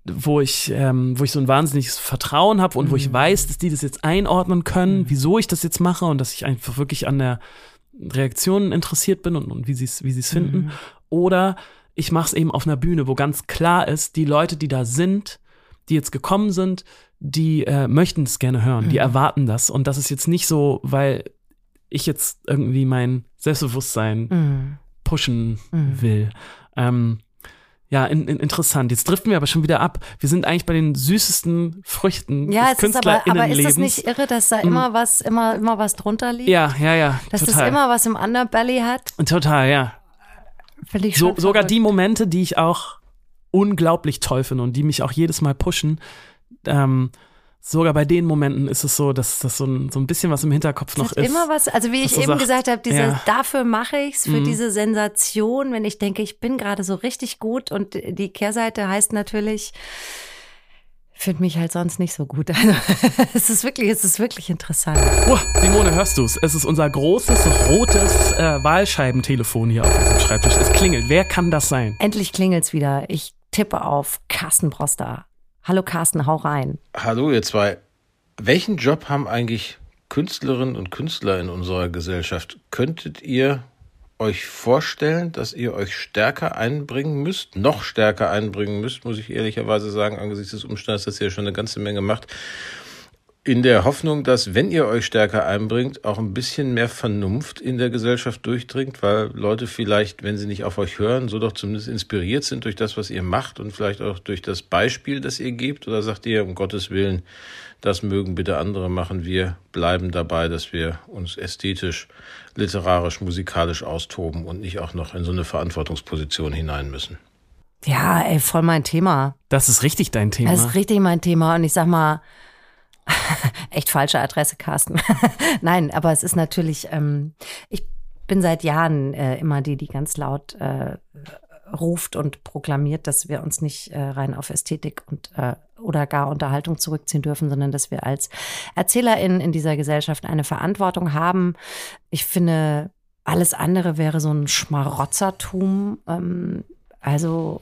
wo ich, ähm, wo ich so ein wahnsinniges Vertrauen habe und wo Mhm. ich weiß, dass die das jetzt einordnen können, wieso ich das jetzt mache und dass ich einfach wirklich an der Reaktion interessiert bin und, und wie sie es wie sie's Mhm. finden. Oder ich mache es eben auf einer Bühne, wo ganz klar ist, die Leute, die da sind, die jetzt gekommen sind, die äh, möchten es gerne hören, die Mhm. erwarten das. Und das ist jetzt nicht so, weil ich jetzt irgendwie mein Selbstbewusstsein Mhm. pushen Mhm. will. Ähm, ja, in, in, interessant. Jetzt driften wir aber schon wieder ab. Wir sind eigentlich bei den süßesten Früchten Ja, des es ist aber, aber ist das KünstlerInnenlebens. nicht irre, dass da immer was, immer, immer was drunter liegt? ja, ja, ja. Dass total. das immer was im Underbelly hat? total, ja. Ich So, sogar verrückt. die Momente, die ich auch unglaublich toll finde und die mich auch jedes Mal pushen, ähm, sogar bei den Momenten ist es so, dass das so ein, so ein bisschen was im Hinterkopf noch Es hat ist. immer was, also wie ich eben sagst, gesagt habe, diese, ja. dafür mache ich's für Mhm. diese Sensation, wenn ich denke, ich bin gerade so richtig gut und die Kehrseite heißt natürlich, finde mich halt sonst nicht so gut. [LAUGHS] Also, es ist wirklich, es ist wirklich interessant. Oh, Simone, hörst du's? Es ist unser großes rotes äh, Wahlscheibentelefon hier auf unserem Schreibtisch. Es klingelt. Wer kann das sein? Endlich klingelt's wieder. Ich tippe auf Carsten Broster. Hallo Carsten, hau rein. Hallo ihr zwei. Welchen Job haben eigentlich Künstlerinnen und Künstler in unserer Gesellschaft? Könntet ihr euch vorstellen, dass ihr euch stärker einbringen müsst, noch stärker einbringen müsst, muss ich ehrlicherweise sagen, angesichts des Umstands, dass ihr schon eine ganze Menge macht, in der Hoffnung, dass, wenn ihr euch stärker einbringt, auch ein bisschen mehr Vernunft in der Gesellschaft durchdringt, weil Leute vielleicht, wenn sie nicht auf euch hören, so doch zumindest inspiriert sind durch das, was ihr macht und vielleicht auch durch das Beispiel, das ihr gebt? Oder sagt ihr, um Gottes Willen, das mögen bitte andere machen, wir bleiben dabei, dass wir uns ästhetisch, literarisch, musikalisch austoben und nicht auch noch in so eine Verantwortungsposition hinein müssen? Ja, ey, voll mein Thema. Das ist richtig dein Thema. Das ist richtig mein Thema und ich sag mal, [LAUGHS] echt falsche Adresse, Carsten. [LAUGHS] Nein, aber es ist natürlich, ähm, ich bin seit Jahren äh, immer die, die ganz laut äh, ruft und proklamiert, dass wir uns nicht äh, rein auf Ästhetik und äh, oder gar Unterhaltung zurückziehen dürfen, sondern dass wir als ErzählerInnen in dieser Gesellschaft eine Verantwortung haben. Ich finde, alles andere wäre so ein Schmarotzertum. Ähm, also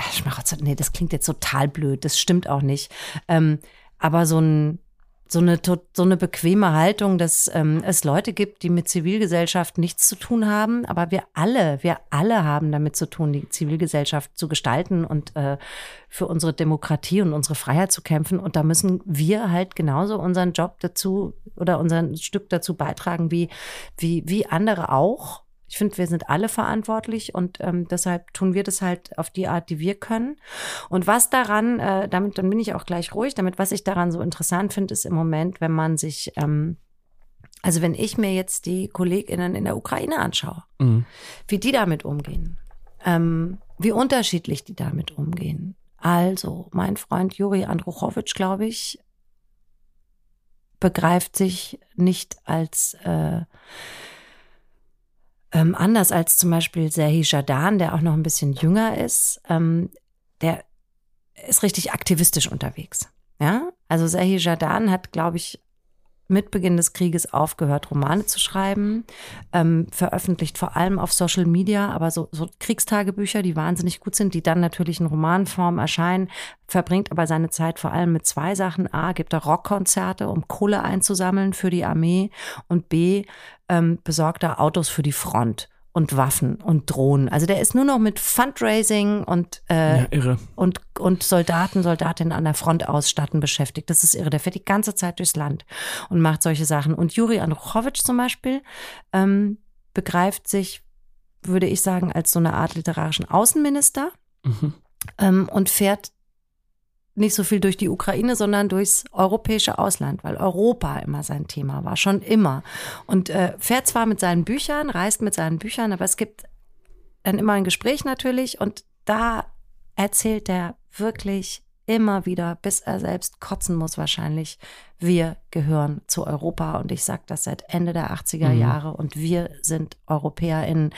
Ach, Schmarotzer, nee, das klingt jetzt total blöd, das stimmt auch nicht. Ähm, aber so, ein, so, eine, so eine bequeme Haltung, dass ähm, es Leute gibt, die mit Zivilgesellschaft nichts zu tun haben, aber wir alle, wir alle haben damit zu tun, die Zivilgesellschaft zu gestalten und äh, für unsere Demokratie und unsere Freiheit zu kämpfen. Und da müssen wir halt genauso unseren Job dazu oder unser Stück dazu beitragen, wie, wie, wie andere auch. Ich finde, wir sind alle verantwortlich und ähm, deshalb tun wir das halt auf die Art, die wir können. Und was daran, äh, damit, dann bin ich auch gleich ruhig, damit, was ich daran so interessant finde, ist im Moment, wenn man sich, ähm, also wenn ich mir jetzt die KollegInnen in der Ukraine anschaue, Mhm. wie die damit umgehen, ähm, wie unterschiedlich die damit umgehen. Also, mein Freund Juri Andruchowitsch, glaube ich, begreift sich nicht als äh, ähm, anders als zum Beispiel Serhi Jadan, der auch noch ein bisschen jünger ist. Ähm, der ist richtig aktivistisch unterwegs. Ja, also Serhi Jadan hat, glaube ich, mit Beginn des Krieges aufgehört, Romane zu schreiben, ähm, veröffentlicht vor allem auf Social Media, aber so, so Kriegstagebücher, die wahnsinnig gut sind, die dann natürlich in Romanform erscheinen, verbringt aber seine Zeit vor allem mit zwei Sachen. A, gibt er Rockkonzerte, um Kohle einzusammeln für die Armee und B, ähm, besorgt er Autos für die Front und Waffen und Drohnen. Also der ist nur noch mit Fundraising und äh, Ja, und, und Soldaten, Soldatinnen an der Front ausstatten beschäftigt. Das ist irre. Der fährt die ganze Zeit durchs Land und macht solche Sachen. Und Juri Andruchowitsch zum Beispiel ähm, begreift sich, würde ich sagen, als so eine Art literarischen Außenminister Mhm. ähm, und fährt nicht so viel durch die Ukraine, sondern durchs europäische Ausland, weil Europa immer sein Thema war, schon immer. Und äh, fährt zwar mit seinen Büchern, reist mit seinen Büchern, aber es gibt dann immer ein Gespräch natürlich und da erzählt er wirklich immer wieder, bis er selbst kotzen muss wahrscheinlich, wir gehören zu Europa und ich sage das seit Ende der 80er Mhm. Jahre und wir sind EuropäerInnen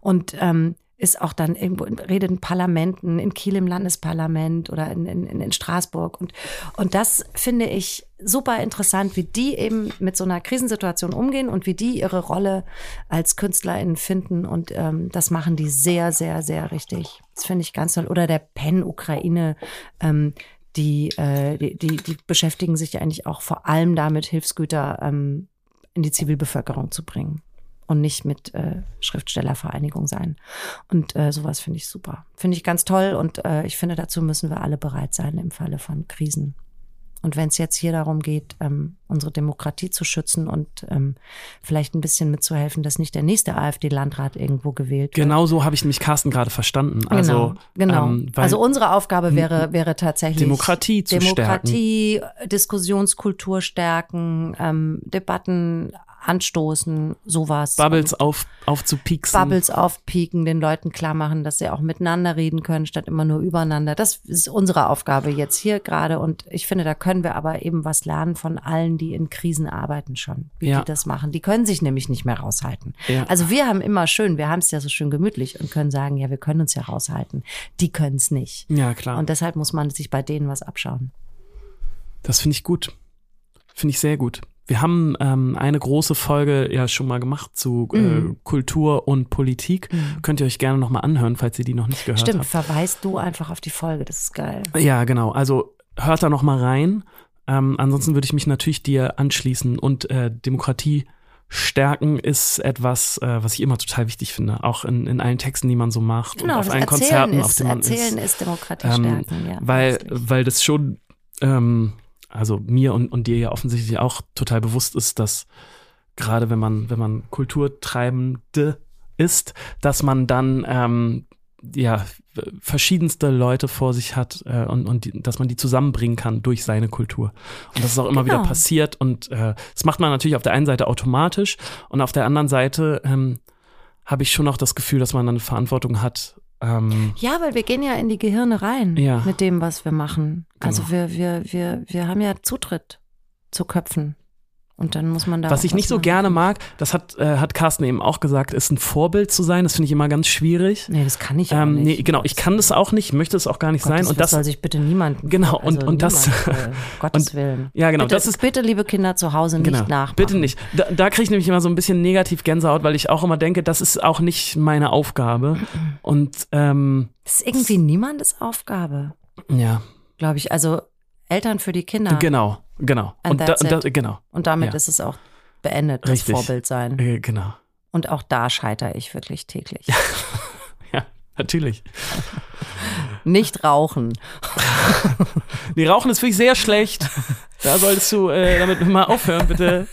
und ähm, ist auch dann irgendwo, in, redet in Parlamenten, in Kiel im Landesparlament oder in, in, in Straßburg. Und, und das finde ich super interessant, wie die eben mit so einer Krisensituation umgehen und wie die ihre Rolle als KünstlerInnen finden. Und ähm, das machen die sehr, sehr, sehr richtig. Das finde ich ganz toll. Oder der PEN Ukraine, ähm, die, äh, die, die, die beschäftigen sich ja eigentlich auch vor allem damit, Hilfsgüter ähm, in die Zivilbevölkerung zu bringen und nicht mit äh, Schriftstellervereinigung sein. Und äh, sowas finde ich super. Finde ich ganz toll und äh, ich finde, dazu müssen wir alle bereit sein im Falle von Krisen. Und wenn es jetzt hier darum geht, ähm, unsere Demokratie zu schützen und ähm, vielleicht ein bisschen mitzuhelfen, dass nicht der nächste AfD-Landrat irgendwo gewählt wird. Genau so habe ich nämlich Carsten gerade verstanden. Also, genau. genau. Ähm, also unsere Aufgabe wäre, wäre tatsächlich Demokratie zu Demokratie, Diskussionskultur stärken, ähm, Debatten anstoßen, sowas. Bubbles auf, aufzupieksen. Bubbles aufpieken, den Leuten klar machen, dass sie auch miteinander reden können, statt immer nur übereinander. Das ist unsere Aufgabe jetzt hier gerade. Und ich finde, da können wir aber eben was lernen von allen, die in Krisen arbeiten schon, wie Ja. die das machen. Die können sich nämlich nicht mehr raushalten. Ja. Also wir haben immer schön, wir haben es ja so schön gemütlich und können sagen, ja, wir können uns ja raushalten. Die können es nicht. Ja, klar. Und deshalb muss man sich bei denen was abschauen. Das finde ich gut. Finde ich sehr gut. Wir haben ähm, eine große Folge ja schon mal gemacht zu äh, Mhm. Kultur und Politik. Könnt ihr euch gerne nochmal anhören, falls ihr die noch nicht gehört Stimmt, habt. verweist du einfach auf die Folge, das ist geil. Ja, genau. Also hört da noch mal rein. Ähm, ansonsten würde ich mich natürlich dir anschließen und äh, Demokratie stärken ist etwas, äh, was ich immer total wichtig finde, auch in, in allen Texten, die man so macht Genau, und auf allen Erzählen Konzerten, auf ist, denen man Erzählen ist. ist Demokratie Ähm, stärken, ja. weil, weil das schon, ähm, also mir und, und dir ja offensichtlich auch total bewusst ist, dass gerade wenn man, wenn man Kulturtreibende ist, dass man dann ähm, ja verschiedenste Leute vor sich hat äh, und, und die, dass man die zusammenbringen kann durch seine Kultur. Und das ist auch immer Genau. wieder passiert und äh, das macht man natürlich auf der einen Seite automatisch und auf der anderen Seite ähm, habe ich schon auch das Gefühl, dass man dann eine Verantwortung hat. Ähm, Ja, weil wir gehen ja in die Gehirne rein Ja. mit dem, was wir machen. Also Genau. wir, wir, wir, wir haben ja Zutritt zu Köpfen. Und dann muss man da. Was ich nicht so machen. gerne mag, das hat, äh, hat Carsten eben auch gesagt, ist ein Vorbild zu sein. Das finde ich immer ganz schwierig. Nee, das kann ich auch Ähm, nicht. nee, genau, ich kann das auch nicht, möchte es auch gar nicht Gottes, sein. Und das das, soll sich bitte niemanden. Genau, und- und das- niemand, äh, [LAUGHS] Gottes Willen. ja, genau, bitte, das ist- bitte, liebe Kinder zu Hause, nicht genau, nachmachen. bitte nicht. Da, da kriege ich nämlich immer so ein bisschen negativ Gänsehaut, weil ich auch immer denke, das ist auch nicht meine Aufgabe. [CLEARS THROAT] Und ähm, Das ist irgendwie niemandes Aufgabe, ja, glaube ich. Also Eltern für die Kinder. genau, genau. Und, da, da, genau, Und damit Ja. ist es auch beendet, das Richtig. Vorbild sein. äh, genau. Und auch da scheitere ich wirklich täglich. Ja, [LAUGHS] natürlich. [LAUGHS] Nicht rauchen. [LAUGHS] Nee, Rauchen ist wirklich sehr schlecht. Da solltest du äh, damit mal aufhören, bitte.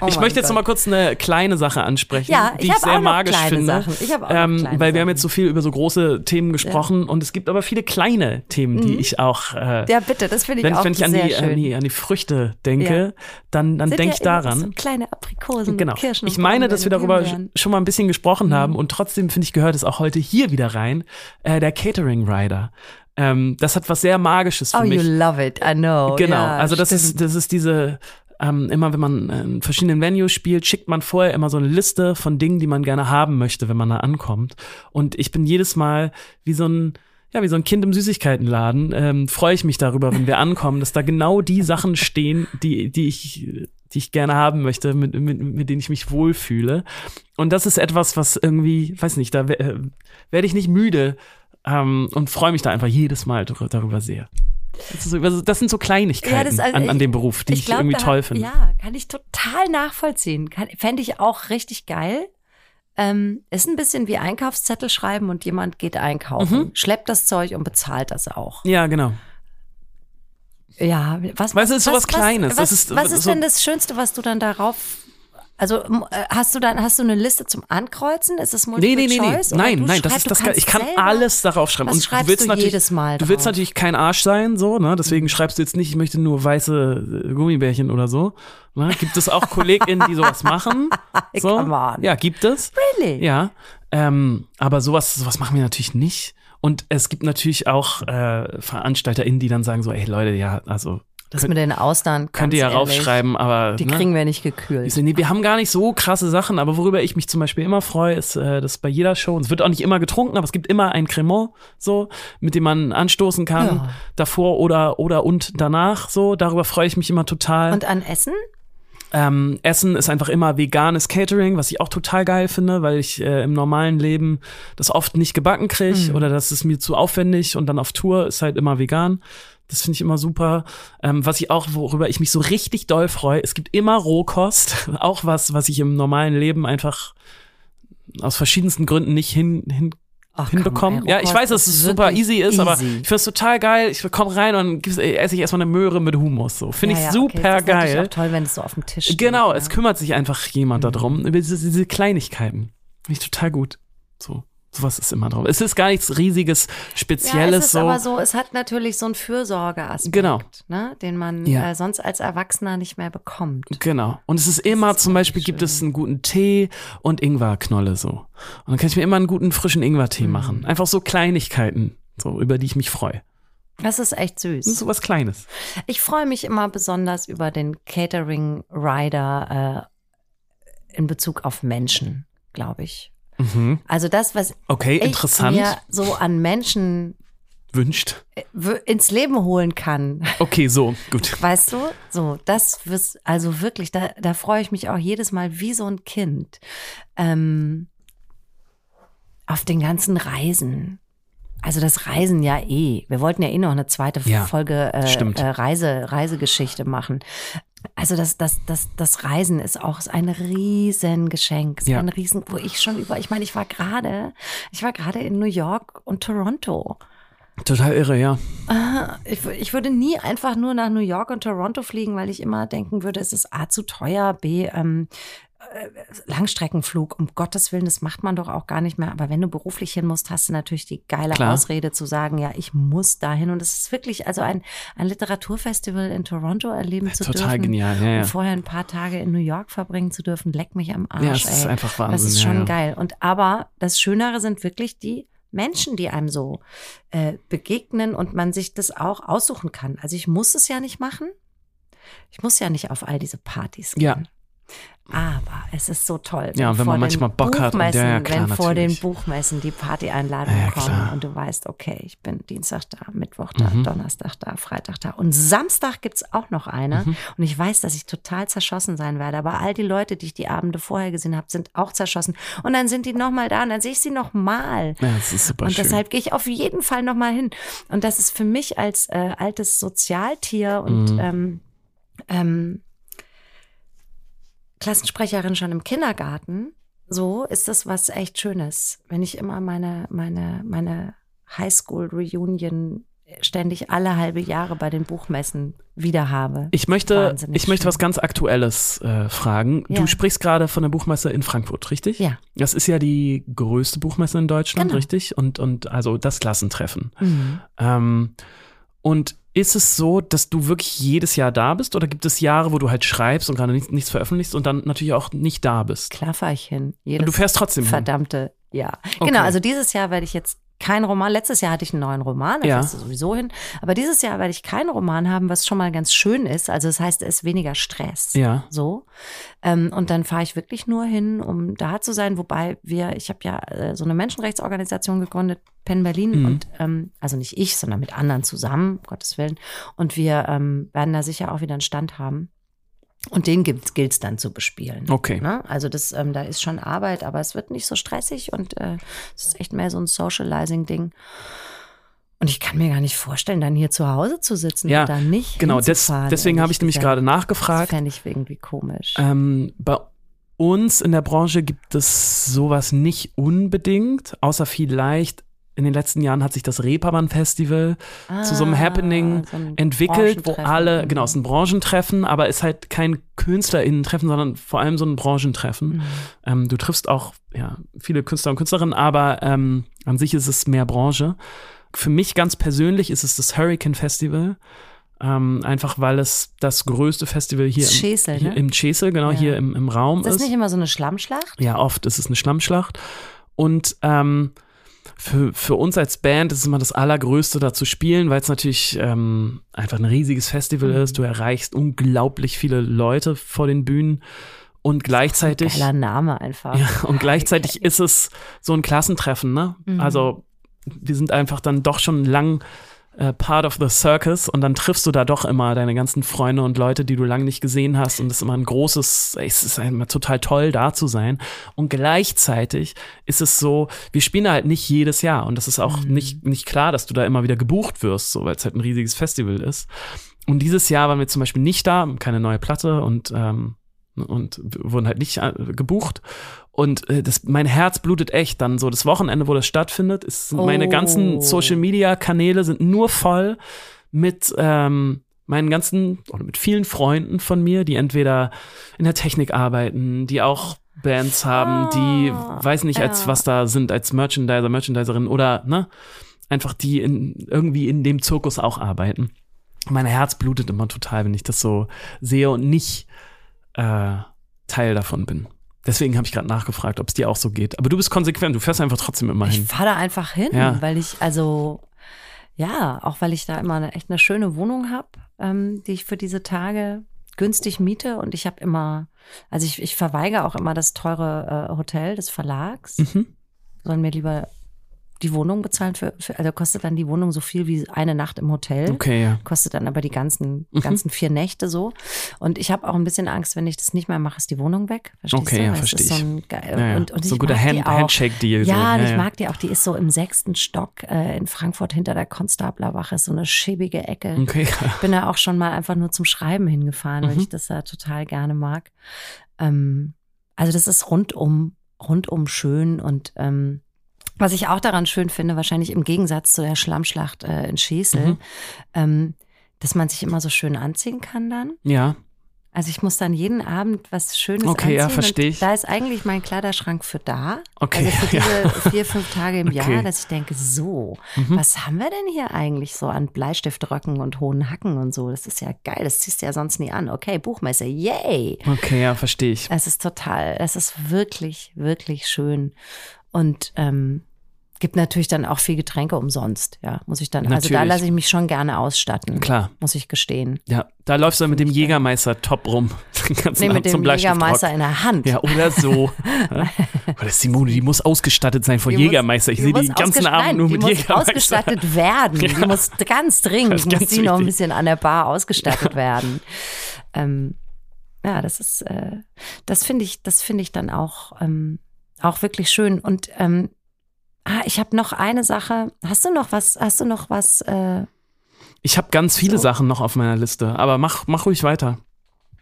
Oh ich möchte jetzt Gott. noch mal kurz eine kleine Sache ansprechen, Ja, die ich ich, sehr magisch kleine finde. Sachen. Ich hab auch ähm, weil wir haben Sachen. jetzt so viel über so große Themen gesprochen und es gibt aber viele kleine Themen, die ich auch, äh, Mhm. Ja, bitte, das finde ich wenn, auch wenn ich an sehr die, schön. an, die, an die Früchte denke, dann, dann Sind denke ich ja daran. So kleine Aprikosen, Genau. und Kirschen. Ich meine, dass wir darüber Himbeeren. schon mal ein bisschen gesprochen Mhm. haben und trotzdem finde ich gehört es auch heute hier wieder rein. Äh, der Catering Rider. Ähm, das hat was sehr Magisches für Oh, mich. you love it, I know. Genau, ja, also das stimmt. ist, das ist diese, ähm, immer wenn man in verschiedenen Venues spielt, schickt man vorher immer so eine Liste von Dingen, die man gerne haben möchte, wenn man da ankommt. Und ich bin jedes Mal wie so ein, ja, wie so ein Kind im Süßigkeitenladen, ähm, freue ich mich darüber, wenn wir ankommen, dass da genau die Sachen stehen, die, die ich, die ich gerne haben möchte, mit, mit, mit denen ich mich wohlfühle. Und das ist etwas, was irgendwie, weiß nicht, da äh, werde ich nicht müde ähm, und freue mich da einfach jedes Mal dar- darüber sehr. Das, ist so, das sind so Kleinigkeiten Ja, das also- an, an ich- dem Beruf, die ich, glaub, irgendwie da- toll finde. Ja, kann ich total nachvollziehen. Kann- Fände ich auch richtig geil. Ähm, ist ein bisschen wie Einkaufszettel schreiben und jemand geht einkaufen, Mhm. schleppt das Zeug und bezahlt das auch. Ja, genau. Ja, was, Weil es ist sowas Kleines. Was, Das ist was ist so- denn das Schönste, was du dann darauf also äh, hast du dann hast du eine Liste zum Ankreuzen? Ist es Nee, Multiple nee, nee, nee. Choice? Oder Nein, du nein, das ist du das Ich kann alles darauf schreiben. Was Und du schreibst willst du natürlich, jedes Mal du willst drauf? natürlich kein Arsch sein, so, ne? Deswegen schreibst du jetzt nicht, ich möchte nur weiße äh, Gummibärchen oder so. Ne? Gibt es auch KollegInnen, die sowas machen? [LAUGHS] So? Come on. Ja, gibt es. Really? Ja. Ähm, aber sowas, sowas machen wir natürlich nicht. Und es gibt natürlich auch äh, VeranstalterInnen, die dann sagen so, ey Leute, ja, also Das Könnt- mit den Austern. Könnt ihr ja ehrlich, raufschreiben, aber. Die ne? kriegen wir nicht Ich gekühlt. nee, wir haben gar nicht so krasse Sachen, aber worüber ich mich zum Beispiel immer freue, ist, äh, dass bei jeder Show, und es wird auch nicht immer getrunken, aber es gibt immer ein Cremant, so, mit dem man anstoßen kann, Ja. davor oder, oder und danach, so, darüber freue ich mich immer total. Und an Essen? Ähm, Essen ist einfach immer veganes Catering, was ich auch total geil finde, weil ich äh, im normalen Leben das oft nicht gebacken kriege oder das ist mir zu aufwendig und dann auf Tour ist halt immer vegan. Das finde ich immer super. Ähm, was ich auch, worüber ich mich so richtig doll freue, es gibt immer Rohkost, [LAUGHS] auch was, was ich im normalen Leben einfach aus verschiedensten Gründen nicht hin, hin Ach, hinbekommen. komm, ey, ja, ich weiß, dass es super easy ist, aber ich easy. finde es total geil. Ich komme rein und ey, esse ich erstmal eine Möhre mit Hummus. So. Finde Ja, ich ja, super okay. Das ist geil. auch toll, wenn es so auf dem Tisch steht. Genau, ja. es kümmert sich einfach jemand darum, über diese, diese Kleinigkeiten. Finde ich total gut. So, sowas ist immer drauf. Es ist gar nichts riesiges, Ja, Spezielles es ist so. aber so, es hat natürlich so einen Fürsorgeaspekt, Genau. ne, den man Ja. äh, sonst als Erwachsener nicht mehr bekommt. Genau. Und es ist immer, ist zum Beispiel gibt schön. es einen guten Tee und Ingwerknolle so. Und dann kann ich mir immer einen guten frischen Ingwertee Mhm. machen. Einfach so Kleinigkeiten, so, über die ich mich freue. Das ist echt Das ist süß. so was Kleines. Ich freue mich immer besonders über den Catering-Rider äh, in Bezug auf Menschen, glaube ich. Mhm. Also das, was Okay, ich interessant. mir so an Menschen [LAUGHS] Wünscht. äh, ins Leben holen kann. Okay, so, gut. [LAUGHS] Weißt du? So, das wirst, also wirklich, da, da freue ich mich auch jedes Mal wie so ein Kind. Ähm, auf den ganzen Reisen. Also das Reisen ja eh. Wir wollten ja eh noch eine zweite Ja, Folge äh, äh, Reise, Reisegeschichte machen. Also das, das, das, das Reisen ist auch ein Riesengeschenk. Ist Ja. Ein Riesen, wo ich schon über, ich meine, ich war gerade, ich war gerade in New York und Toronto. Total irre, ja. Ich, ich würde nie einfach nur nach New York und Toronto fliegen, weil ich immer denken würde, es ist A zu teuer, B ähm, äh, Langstreckenflug, um Gottes Willen, das macht man doch auch gar nicht mehr. Aber wenn du beruflich hin musst, hast du natürlich die geile Klar. Ausrede zu sagen, ja, ich muss dahin. Und es ist wirklich, also ein, ein Literaturfestival in Toronto erleben zu Total dürfen. genial, ja, ja. Und vorher ein paar Tage in New York verbringen zu dürfen, leck mich am Arsch. Ja, es ist ey. einfach Wahnsinn. Das ist schon ja. geil. Und aber das Schönere sind wirklich die Menschen, die einem so äh, begegnen und man sich das auch aussuchen kann. Also ich muss es ja nicht machen. Ich muss ja nicht auf all diese Partys gehen. Ja. Aber es ist so toll. Ja, wenn vor man manchmal Bock hat und- ja, ja, klar, wenn vor den natürlich. Buchmessen die Partyeinladungen Ja, kommen klar. und du weißt, okay, ich bin Dienstag da, Mittwoch da, Mhm. Donnerstag da, Freitag da. Und Samstag gibt's auch noch eine. Mhm. Und ich weiß, dass ich total zerschossen sein werde. Aber all die Leute, die ich die Abende vorher gesehen habe, sind auch zerschossen. Und dann sind die nochmal da und dann sehe ich sie nochmal. Ja, das ist super Und deshalb gehe ich auf jeden Fall nochmal hin. Und das ist für mich als äh, altes Sozialtier und Mhm. ähm, ähm, Klassensprecherin schon im Kindergarten, so ist das was echt Schönes. Wenn ich immer meine, meine, meine Highschool-Reunion ständig alle halbe Jahre bei den Buchmessen wieder habe. Ich möchte, Wahnsinnig ich möchte was ganz Aktuelles äh, fragen. Ja. Du sprichst gerade von der Buchmesse in Frankfurt, richtig? Ja. Das ist ja die größte Buchmesse in Deutschland, Genau. richtig? Und, und also das Klassentreffen. Mhm. Ähm, und ist es so, dass du wirklich jedes Jahr da bist oder gibt es Jahre, wo du halt schreibst und gerade nichts, nichts veröffentlichst und dann natürlich auch nicht da bist? Klar fahre ich hin. Jedes Und du fährst trotzdem hin. verdammte Jahr. Okay. Genau, also dieses Jahr werde ich jetzt keinen Roman. Letztes Jahr hatte ich einen neuen Roman, da Ja. fährst du sowieso hin. Aber dieses Jahr werde ich keinen Roman haben, was schon mal ganz schön ist. Also das heißt, es ist weniger Stress. Ja. So. Ähm, und dann fahre ich wirklich nur hin, um da zu sein. Wobei wir, ich habe ja äh, so eine Menschenrechtsorganisation gegründet, Penn Berlin. Mhm. Und ähm, also nicht ich, sondern mit anderen zusammen, um Gottes Willen. Und wir ähm, werden da sicher auch wieder einen Stand haben. Und den gilt es dann zu bespielen. Okay. Ne? Also das, ähm, da ist schon Arbeit, aber es wird nicht so stressig und äh, es ist echt mehr so ein Socializing-Ding. Und ich kann mir gar nicht vorstellen, dann hier zu Hause zu sitzen Ja, und dann nicht Genau, des, deswegen habe ich nämlich gerade Das nachgefragt. fände ich irgendwie komisch. Ähm, bei uns in der Branche gibt es sowas nicht unbedingt, außer vielleicht in den letzten Jahren hat sich das Reeperbahn-Festival zu so einem Ah, Happening so ein entwickelt, wo alle, genau, es ist ein Branchentreffen, aber ist halt kein KünstlerInnen-Treffen, sondern vor allem so ein Branchentreffen. Mhm. Ähm, du triffst auch ja, viele Künstler und Künstlerinnen, aber ähm, an sich ist es mehr Branche. Für mich ganz persönlich ist es das Hurricane Festival. Ähm, einfach weil es das größte Festival hier, Das im, Schesel, hier ne? im Chesel, genau Ja. hier im, im Raum Ist das ist. nicht immer so eine Schlammschlacht? Ja, oft ist es eine Schlammschlacht. Und ähm, für, für uns als Band ist es immer das Allergrößte, da zu spielen, weil es natürlich ähm, einfach ein riesiges Festival ist. Du erreichst unglaublich viele Leute vor den Bühnen und gleichzeitig. Geiler Name einfach. Ja, und gleichzeitig [LAUGHS] ist es so ein Klassentreffen, ne? Mhm. Also wir sind einfach dann doch schon lang äh, part of the circus und dann triffst du da doch immer deine ganzen Freunde und Leute, die du lange nicht gesehen hast und es ist immer ein großes, es ist immer total toll da zu sein und gleichzeitig ist es so, wir spielen da halt nicht jedes Jahr und das ist auch Mhm. nicht, nicht klar, dass du da immer wieder gebucht wirst, so weil es halt ein riesiges Festival ist. Und dieses Jahr waren wir zum Beispiel nicht da, keine neue Platte und ähm, und wurden halt nicht äh, gebucht. Und äh, das, mein Herz blutet echt dann so. Das Wochenende, wo das stattfindet, ist, sind meine Oh. ganzen Social Media Kanäle sind nur voll mit ähm, meinen ganzen oder mit vielen Freunden von mir, die entweder in der Technik arbeiten, die auch Bands haben, die Ah, weiß nicht als ja. was da sind, als Merchandiser, Merchandiserin oder ne, einfach die in, irgendwie in dem Zirkus auch arbeiten. Mein Herz blutet immer total, wenn ich das so sehe und nicht äh, Teil davon bin. Deswegen habe ich gerade nachgefragt, ob es dir auch so geht. Aber du bist konsequent, du fährst einfach trotzdem immer Ich hin. fahre da einfach hin, Ja. weil ich, also, ja, auch weil ich da immer eine, echt eine schöne Wohnung habe, ähm, die ich für diese Tage günstig miete. Und ich habe immer, also ich, ich verweigere auch immer das teure äh, Hotel des Verlags. Mhm. Sollen mir lieber die Wohnung bezahlen für, für, also kostet dann die Wohnung so viel wie eine Nacht im Hotel. Okay, ja. Kostet dann aber die ganzen, Mhm. ganzen vier Nächte so. Und ich habe auch ein bisschen Angst, wenn ich das nicht mehr mache, ist die Wohnung weg. Verstehst Okay, du? ja, Weil verstehe ist so ich. ein, geil, Ja, ja. Und, und so ein ich guter Hand. Handshake-Deal. Ja, so. und ich ja. mag die auch. Die ist so im sechsten Stock äh, in Frankfurt hinter der Konstablerwache. Ist so eine schäbige Ecke. Okay. Ich bin da auch schon mal einfach nur zum Schreiben hingefahren, weil Mhm. ich das da total gerne mag. Ähm, also das ist rundum, rundum schön und ähm, was ich auch daran schön finde, wahrscheinlich im Gegensatz zu der Schlammschlacht äh, in Schesel, Mhm. ähm, dass man sich immer so schön anziehen kann dann. Ja, Also ich muss dann jeden Abend was Schönes Okay, ja, anziehen. versteh und ich. Da ist eigentlich mein Kleiderschrank für da. Okay, Also für [LAUGHS] ja. diese vier, fünf Tage im Jahr, Okay. dass ich denke, so, Mhm. was haben wir denn hier eigentlich so an Bleistiftröcken und hohen Hacken und so? Das ist ja geil, das ziehst du ja sonst nie an. Okay, Buchmesse, yay! okay, ja, verstehe ich. Es ist total, es ist wirklich, wirklich schön. Und ähm, gibt natürlich dann auch viel Getränke umsonst, ja, muss ich dann. Also da Natürlich. lasse ich mich schon gerne ausstatten. Klar. Muss ich gestehen. Ja, da läufst du dann mit dem Jägermeister-Top rum. [LAUGHS] Den ganzen Nee, mit dem. Jägermeister in der Hand. Ja, oder so. [LAUGHS] Oder Simone, die muss ausgestattet sein vor Die muss- Jägermeister. Ich die sehe die muss den ganzen Abend nur die mit muss Jägermeister. ausgestattet werden. [LAUGHS] Die Ja. muss ganz dringend, Das muss die noch ein bisschen an der Bar ausgestattet werden. Ähm, ja, das ist, äh, das finde ich, das finde ich dann auch, ähm, auch wirklich schön. Und ähm, ah, ich habe noch eine Sache. Hast du noch was? Hast du noch was? Äh, Ich habe ganz viele So. Sachen noch auf meiner Liste, aber mach, mach ruhig weiter.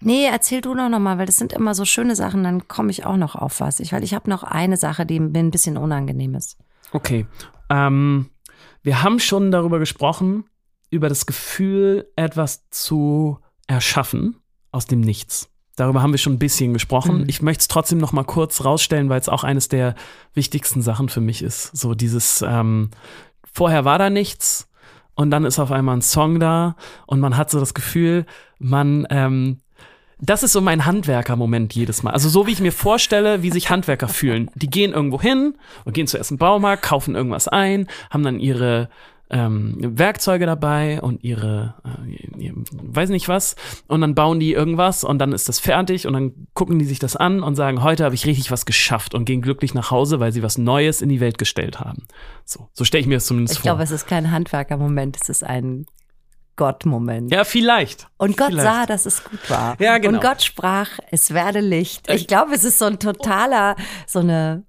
nee, erzähl du noch, noch mal, weil das sind immer so schöne Sachen. Dann komme ich auch noch auf was. Ich, weil ich habe noch eine Sache, die mir ein bisschen unangenehm ist. Okay. Ähm, wir haben schon darüber gesprochen, über das Gefühl, etwas zu erschaffen aus dem Nichts. Darüber haben wir schon ein bisschen gesprochen. Mhm. Ich möchte es trotzdem noch mal kurz rausstellen, weil es auch eines der wichtigsten Sachen für mich ist. So dieses, ähm, vorher war da nichts und dann ist auf einmal ein Song da und man hat so das Gefühl, man, ähm, das ist so mein Handwerker-Moment jedes Mal. Also so wie ich mir vorstelle, wie sich Handwerker fühlen. Die gehen irgendwo hin und gehen zuerst im Baumarkt, kaufen irgendwas ein, haben dann ihre ähm, Werkzeuge dabei und ihre, äh, weiß nicht was, und dann bauen die irgendwas und dann ist das fertig und dann gucken die sich das an und sagen, heute habe ich richtig was geschafft und gehen glücklich nach Hause, weil sie was Neues in die Welt gestellt haben. So, so stelle ich mir das zumindest Ich vor. glaube, es ist kein Handwerkermoment, es ist ein Gottmoment. ja, vielleicht. Und Gott Vielleicht. sah, dass es gut war. Ja, genau. Und Gott sprach, es werde Licht. Ich glaube, es ist so ein totaler, so eine.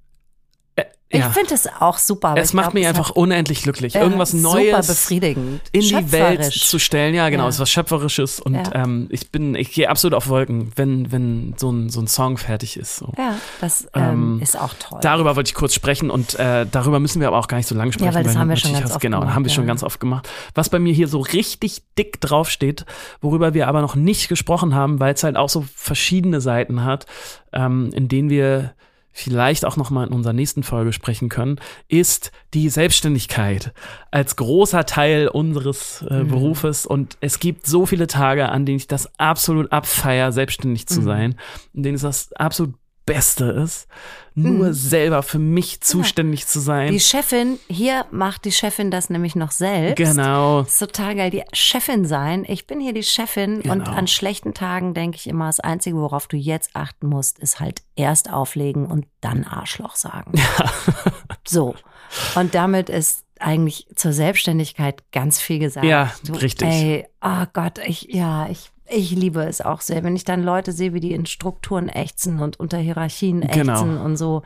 Ich ja. finde es auch super. Es macht glaub, mich einfach unendlich glücklich. äh, Irgendwas Super Neues befriedigend. in die Welt zu stellen. Ja, genau, Ja. es ist was Schöpferisches und Ja. ähm, ich bin, ich gehe absolut auf Wolken, wenn, wenn so ein, so ein Song fertig ist. So. Ja, das ähm, Ähm, ist auch toll. Darüber wollte ich kurz sprechen und äh, darüber müssen wir aber auch gar nicht so lange sprechen. weil das haben wir schon ganz hast- oft Genau, gemacht, haben wir schon ja. ganz oft gemacht. Was bei mir hier so richtig dick draufsteht, worüber wir aber noch nicht gesprochen haben, weil es halt auch so verschiedene Seiten hat, ähm, in denen wir vielleicht auch noch mal in unserer nächsten Folge sprechen können, ist die Selbstständigkeit als großer Teil unseres äh, Mhm. Berufes und es gibt so viele Tage, an denen ich das absolut abfeier, selbstständig zu Mhm. sein, in denen es das absolut Beste ist, nur Mhm. selber für mich zuständig zu sein. Die Chefin, hier macht die Chefin das nämlich noch selbst. Genau. Das ist total geil, die Chefin sein. Ich bin hier die Chefin und Genau. an schlechten Tagen denke ich immer, das Einzige, worauf du jetzt achten musst, ist halt erst auflegen und dann Arschloch sagen. So. Und damit ist eigentlich zur Selbstständigkeit ganz viel gesagt. Ja, richtig. Ey, oh Gott, ich, ja, ich, ich liebe es auch sehr. Wenn ich dann Leute sehe, wie die in Strukturen ächzen und unter Hierarchien Genau. ächzen und so,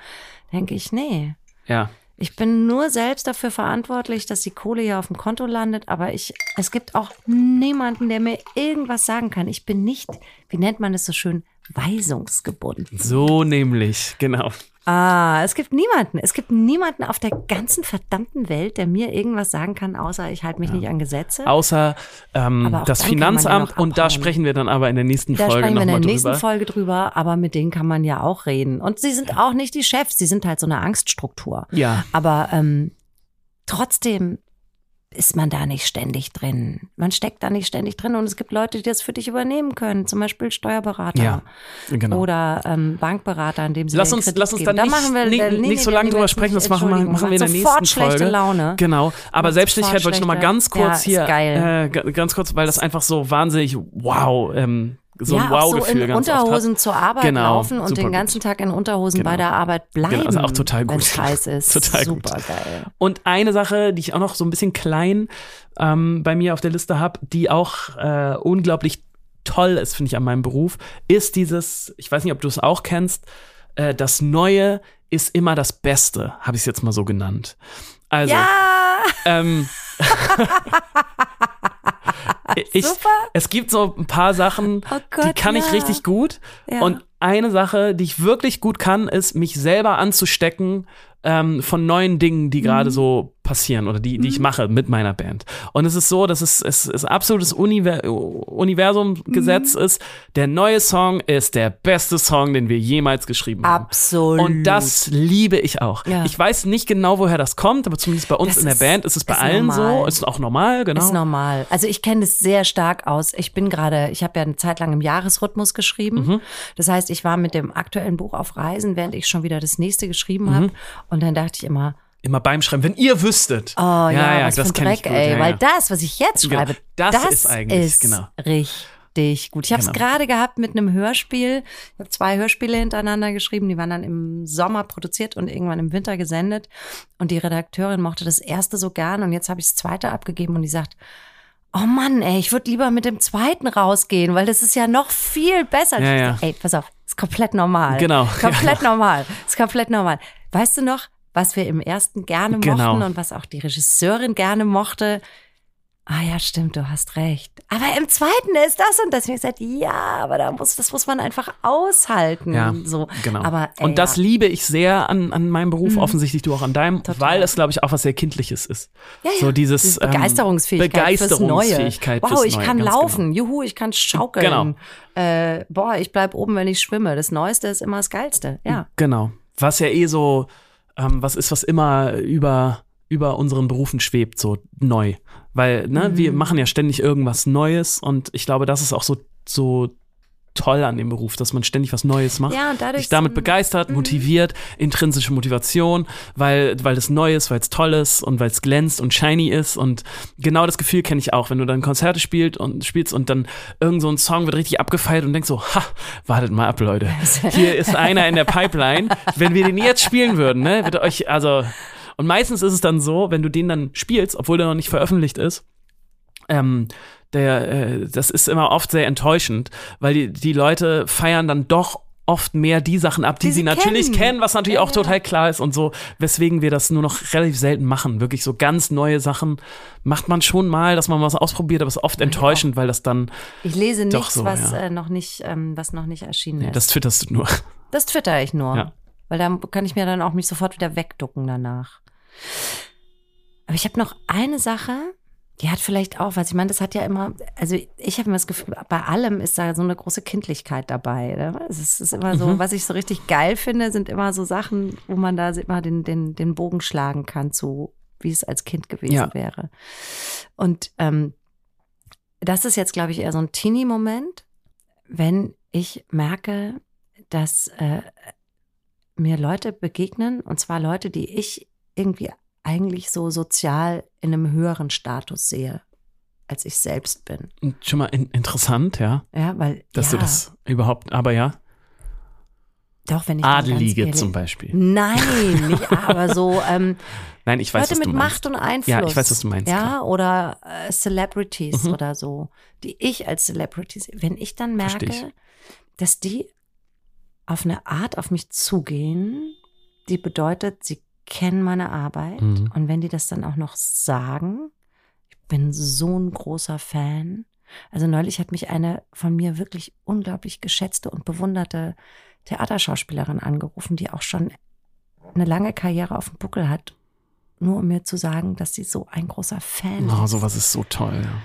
denke ich, nee. Ja. Ich bin nur selbst dafür verantwortlich, dass die Kohle hier auf dem Konto landet, aber ich, es gibt auch niemanden, der mir irgendwas sagen kann. Ich bin nicht, wie nennt man es so schön, weisungsgebunden. So nämlich, genau. Ah, es gibt niemanden. Es gibt niemanden auf der ganzen verdammten Welt, der mir irgendwas sagen kann, außer ich halte mich nicht an Gesetze. Außer ähm, das ja Finanzamt noch und da sprechen wir dann aber in der nächsten da Folge sprechen wir in der nächsten drüber. Folge drüber, aber mit denen kann man ja auch reden. Und sie sind auch nicht die Chefs, sie sind halt so eine Angststruktur. Ja, Aber ähm, trotzdem ist man da nicht ständig drin. Man steckt da nicht ständig drin und es gibt Leute, die das für dich übernehmen können, zum Beispiel Steuerberater ja, genau. oder ähm, Bankberater, in dem sie Lass uns, Kredit lass uns geben. dann Da nicht, machen wir, nicht, nee, nicht so lange drüber sprechen, das machen wir, machen wir in der nächsten sofort schlechte Folge. Laune. Genau, aber Und Selbstständigkeit wollte ich nochmal ganz kurz Ja, hier, geil. Äh, ganz kurz, weil das einfach so wahnsinnig wow, ähm, so ja, ein auch so Wow-Gefühl in ganz Unterhosen zur Arbeit Genau, laufen und den gut. ganzen Tag in Unterhosen Genau. bei der Arbeit bleiben. Genau, also auch total gut. Wenn's heiß [LAUGHS] ist. Total gut. Super geil. Und eine Sache, die ich auch noch so ein bisschen klein ähm, bei mir auf der Liste habe, die auch äh, unglaublich toll ist, finde ich, an meinem Beruf, ist dieses, ich weiß nicht, ob du es auch kennst, äh, das Neue ist immer das Beste, habe ich es jetzt mal so genannt. Also, Ja, ähm, [LAUGHS] [LAUGHS] ich, Super. es gibt so ein paar Sachen, Oh die Gott, kann ich ja. richtig gut. Ja. Und eine Sache, die ich wirklich gut kann, ist, mich selber anzustecken ähm, von neuen Dingen, die gerade Mhm. so passieren oder die, die ich mache mit meiner Band. Und es ist so, dass es, es ist absolutes Univer Universumgesetz Mhm. ist. Der neue Song ist der beste Song, den wir jemals geschrieben haben. absolut. Und das liebe ich auch. Ja. Ich weiß nicht genau, woher das kommt, aber zumindest bei uns Das in der ist- Band ist es bei ist allen normal. so. Ist auch normal, genau. Ist normal. Also ich kenne das sehr stark aus. Ich bin gerade, ich habe ja eine Zeit lang im Jahresrhythmus geschrieben. Mhm. Das heißt, ich war mit dem aktuellen Buch auf Reisen, während ich schon wieder das nächste geschrieben Mhm. habe. Und dann dachte ich immer, Immer beim Schreiben, wenn ihr wüsstet. oh ja, was für ein kenn Dreck, ich gut, ey. ja, Weil ja. das, was ich jetzt Genau, schreibe, das das, ist eigentlich, ist genau. richtig gut. Ich habe es Genau. gerade gehabt mit einem Hörspiel. Ich habe zwei Hörspiele hintereinander geschrieben. Die waren dann im Sommer produziert und irgendwann im Winter gesendet. Und die Redakteurin mochte das erste so gern. Und jetzt habe ich das zweite abgegeben und die sagt, Oh Mann, ey, ich würde lieber mit dem zweiten rausgehen, weil das ist ja noch viel besser. Ja, ja. dachte, Ey, pass auf, ist komplett normal. Genau, [LAUGHS] Komplett normal. Ist komplett normal. Weißt du noch, was wir im ersten gerne Genau. mochten und was auch die Regisseurin gerne mochte? Ah ja, stimmt, du hast recht. Aber im zweiten ist das und ich gesagt, ja, aber da muss, das muss man einfach aushalten. Ja, so. genau. Aber, ey, und das ja. liebe ich sehr an, an meinem Beruf, Mhm. offensichtlich du auch an deinem, Total. weil es, glaube ich, auch was sehr Kindliches ist. Ja, ja. So dieses Diese ähm, Begeisterungsfähigkeit, fürs Neue. Begeisterungsfähigkeit Wow, ich Neue, kann laufen. Juhu, ich kann schaukeln. Genau. Äh, boah, ich bleib oben, wenn ich schwimme. Das Neueste ist immer das Geilste. Ja. Genau. Was ja eh so, ähm, was ist, was immer über, über unseren Berufen schwebt, so neu. Weil, ne, wir Mhm. machen ja ständig irgendwas Neues und ich glaube, das ist auch so, so toll an dem Beruf, dass man ständig was Neues macht. Ja, sich damit begeistert, motiviert, intrinsische Motivation, weil, weil es neu ist, weil es toll ist und weil es glänzt und shiny ist und genau das Gefühl kenne ich auch, wenn du dann Konzerte spielst und spielst und dann irgend so ein Song wird richtig abgefeiert und denkst so, ha, wartet mal ab, Leute. Hier [LAUGHS] ist einer in der Pipeline. Wenn wir den jetzt spielen würden, ne, wird euch, also, und meistens ist es dann so, wenn du den dann spielst, obwohl der noch nicht veröffentlicht ist, ähm, der, äh, das ist immer oft sehr enttäuschend, weil die, die Leute feiern dann doch oft mehr die Sachen ab, die, Die sie sie natürlich kennen. was natürlich Ja, auch total klar ist und so, weswegen wir das nur noch relativ selten machen. Wirklich so ganz neue Sachen macht man schon mal, dass man was ausprobiert, aber es ist oft enttäuschend, weil das dann, Ich lese nichts, so, was ja. äh, noch nicht, ähm, was noch nicht erschienen nee, ist. das twitterst du nur. Das twitter ich nur. Ja. Weil da kann ich mir dann auch mich sofort wieder wegducken danach. Aber ich habe noch eine Sache, die hat vielleicht auch, was ich meine, das hat ja immer, also ich habe immer das Gefühl, bei allem ist da so eine große Kindlichkeit dabei. Ne? Es ist, ist immer so, Mhm. was ich so richtig geil finde, sind immer so Sachen, wo man da immer den, den, den Bogen schlagen kann zu, wie es als Kind gewesen Ja. wäre. Und ähm, das ist jetzt, glaube ich, eher so ein Teenie-Moment, wenn ich merke, dass äh, mir Leute begegnen, und zwar Leute, die ich irgendwie eigentlich so sozial in einem höheren Status sehe, als ich selbst bin. Schon mal in, interessant, ja, Ja, weil dass ja, du das überhaupt, aber ja, doch, wenn ich Adelige ehrlich- zum Beispiel. Nein, [LAUGHS] nicht aber so ähm, Nein, ich weiß, Leute was mit du meinst. Macht und Einfluss. Ja, ich weiß, was du meinst, Ja, klar. oder äh, Celebrities Mhm. oder so, die ich als Celebrities, wenn ich dann merke, ich. dass die auf eine Art auf mich zugehen, die bedeutet, sie kennen meine Arbeit Mhm. und wenn die das dann auch noch sagen, ich bin so ein großer Fan. Also neulich hat mich eine von mir wirklich unglaublich geschätzte und bewunderte Theaterschauspielerin angerufen, die auch schon eine lange Karriere auf dem Buckel hat, nur um mir zu sagen, dass sie so ein großer Fan Oh, ist. sowas ist so toll, ja.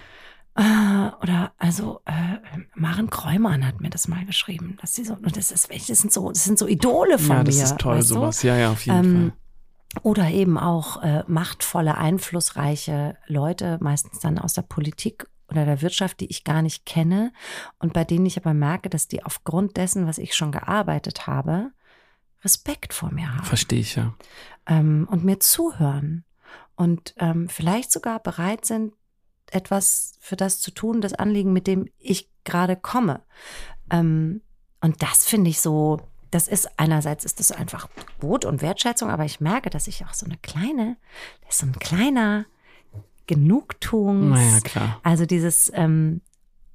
Ah, Oder also äh, Maren Kräumann hat mir das mal geschrieben, dass sie so das ist das sind so das sind so Idole von ja, mir. das ist toll, weißt du? sowas. Ja, ja, auf jeden Ähm, Fall. Oder eben auch äh, machtvolle, einflussreiche Leute, meistens dann aus der Politik oder der Wirtschaft, die ich gar nicht kenne und bei denen ich aber merke, dass die aufgrund dessen, was ich schon gearbeitet habe, Respekt vor mir haben Verstehe ich, ja. ähm, und mir zuhören und ähm, vielleicht sogar bereit sind, etwas für das zu tun, das Anliegen, mit dem ich gerade komme. Ähm, und das finde ich so, das ist einerseits ist das einfach gut und Wertschätzung, aber ich merke, dass ich auch so eine kleine, das ist so ein kleiner Genugtuungs, Naja, klar. also dieses ähm,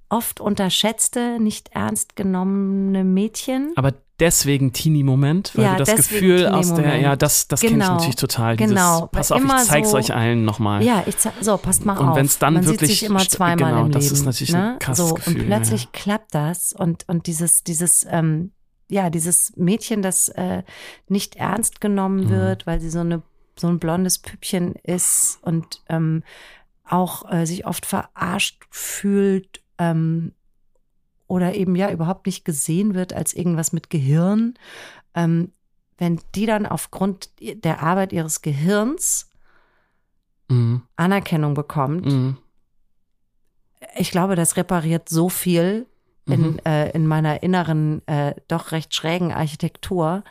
oft unterschätzte, nicht ernst genommene Mädchen. Aber deswegen Teenie-Moment, weil Ja, du das Gefühl aus der, ja, das, das kenne ich Genau, natürlich total. genau, Dieses, pass weil auf, ich zeig's so- euch allen nochmal. Ja, ich so, passt mal Und auf. wenn's dann Man wirklich sieht sich immer zweimal genau, im das Leben. ist natürlich ein ne? krasses so, Gefühl, Und plötzlich ja. klappt das und, und dieses, dieses, ähm, ja, dieses Mädchen, das äh, nicht ernst genommen Mhm. wird, weil sie so eine so ein blondes Püppchen ist und ähm, auch äh, sich oft verarscht fühlt ähm, oder eben ja überhaupt nicht gesehen wird als irgendwas mit Gehirn. Ähm, wenn die dann aufgrund der Arbeit ihres Gehirns Mhm. Anerkennung bekommt, Mhm. ich glaube, das repariert so viel in, Mhm. äh, in meiner inneren, äh, doch recht schrägen Architektur,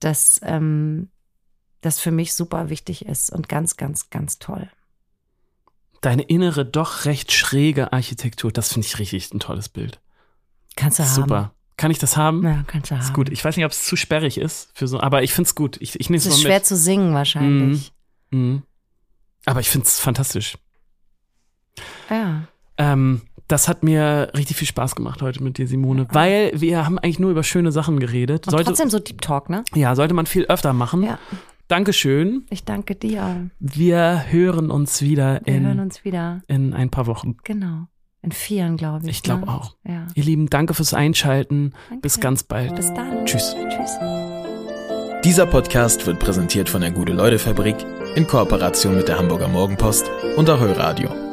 dass ähm, das für mich super wichtig ist und ganz, ganz, ganz toll. Deine innere, doch recht schräge Architektur, das finde ich richtig ein tolles Bild. Kannst du haben. Super. Kann ich das haben? Ja, kannst du haben. Ist gut. Ich weiß nicht, ob es zu sperrig ist für so, aber ich finde es gut. Ich, ich nehme es Es mal ist mit. schwer zu singen wahrscheinlich. Mhm. Aber ich finde es fantastisch. Ja. Ähm, das hat mir richtig viel Spaß gemacht heute mit dir, Simone, weil wir haben eigentlich nur über schöne Sachen geredet. Und Sollte, trotzdem so Deep Talk, ne? ja, sollte man viel öfter machen. Ja. Dankeschön. Ich danke dir. Wir hören uns wieder Wir in, hören uns wieder. in ein paar Wochen. Genau. In vieren, glaube ich. Ich glaube ne? auch. Ja. Ihr Lieben, danke fürs Einschalten. Danke. Bis ganz bald. Bis dann. Tschüss. Tschüss. Dieser Podcast wird präsentiert von der Gute-Leute-Fabrik in Kooperation mit der Hamburger Morgenpost und Ahoi Radio.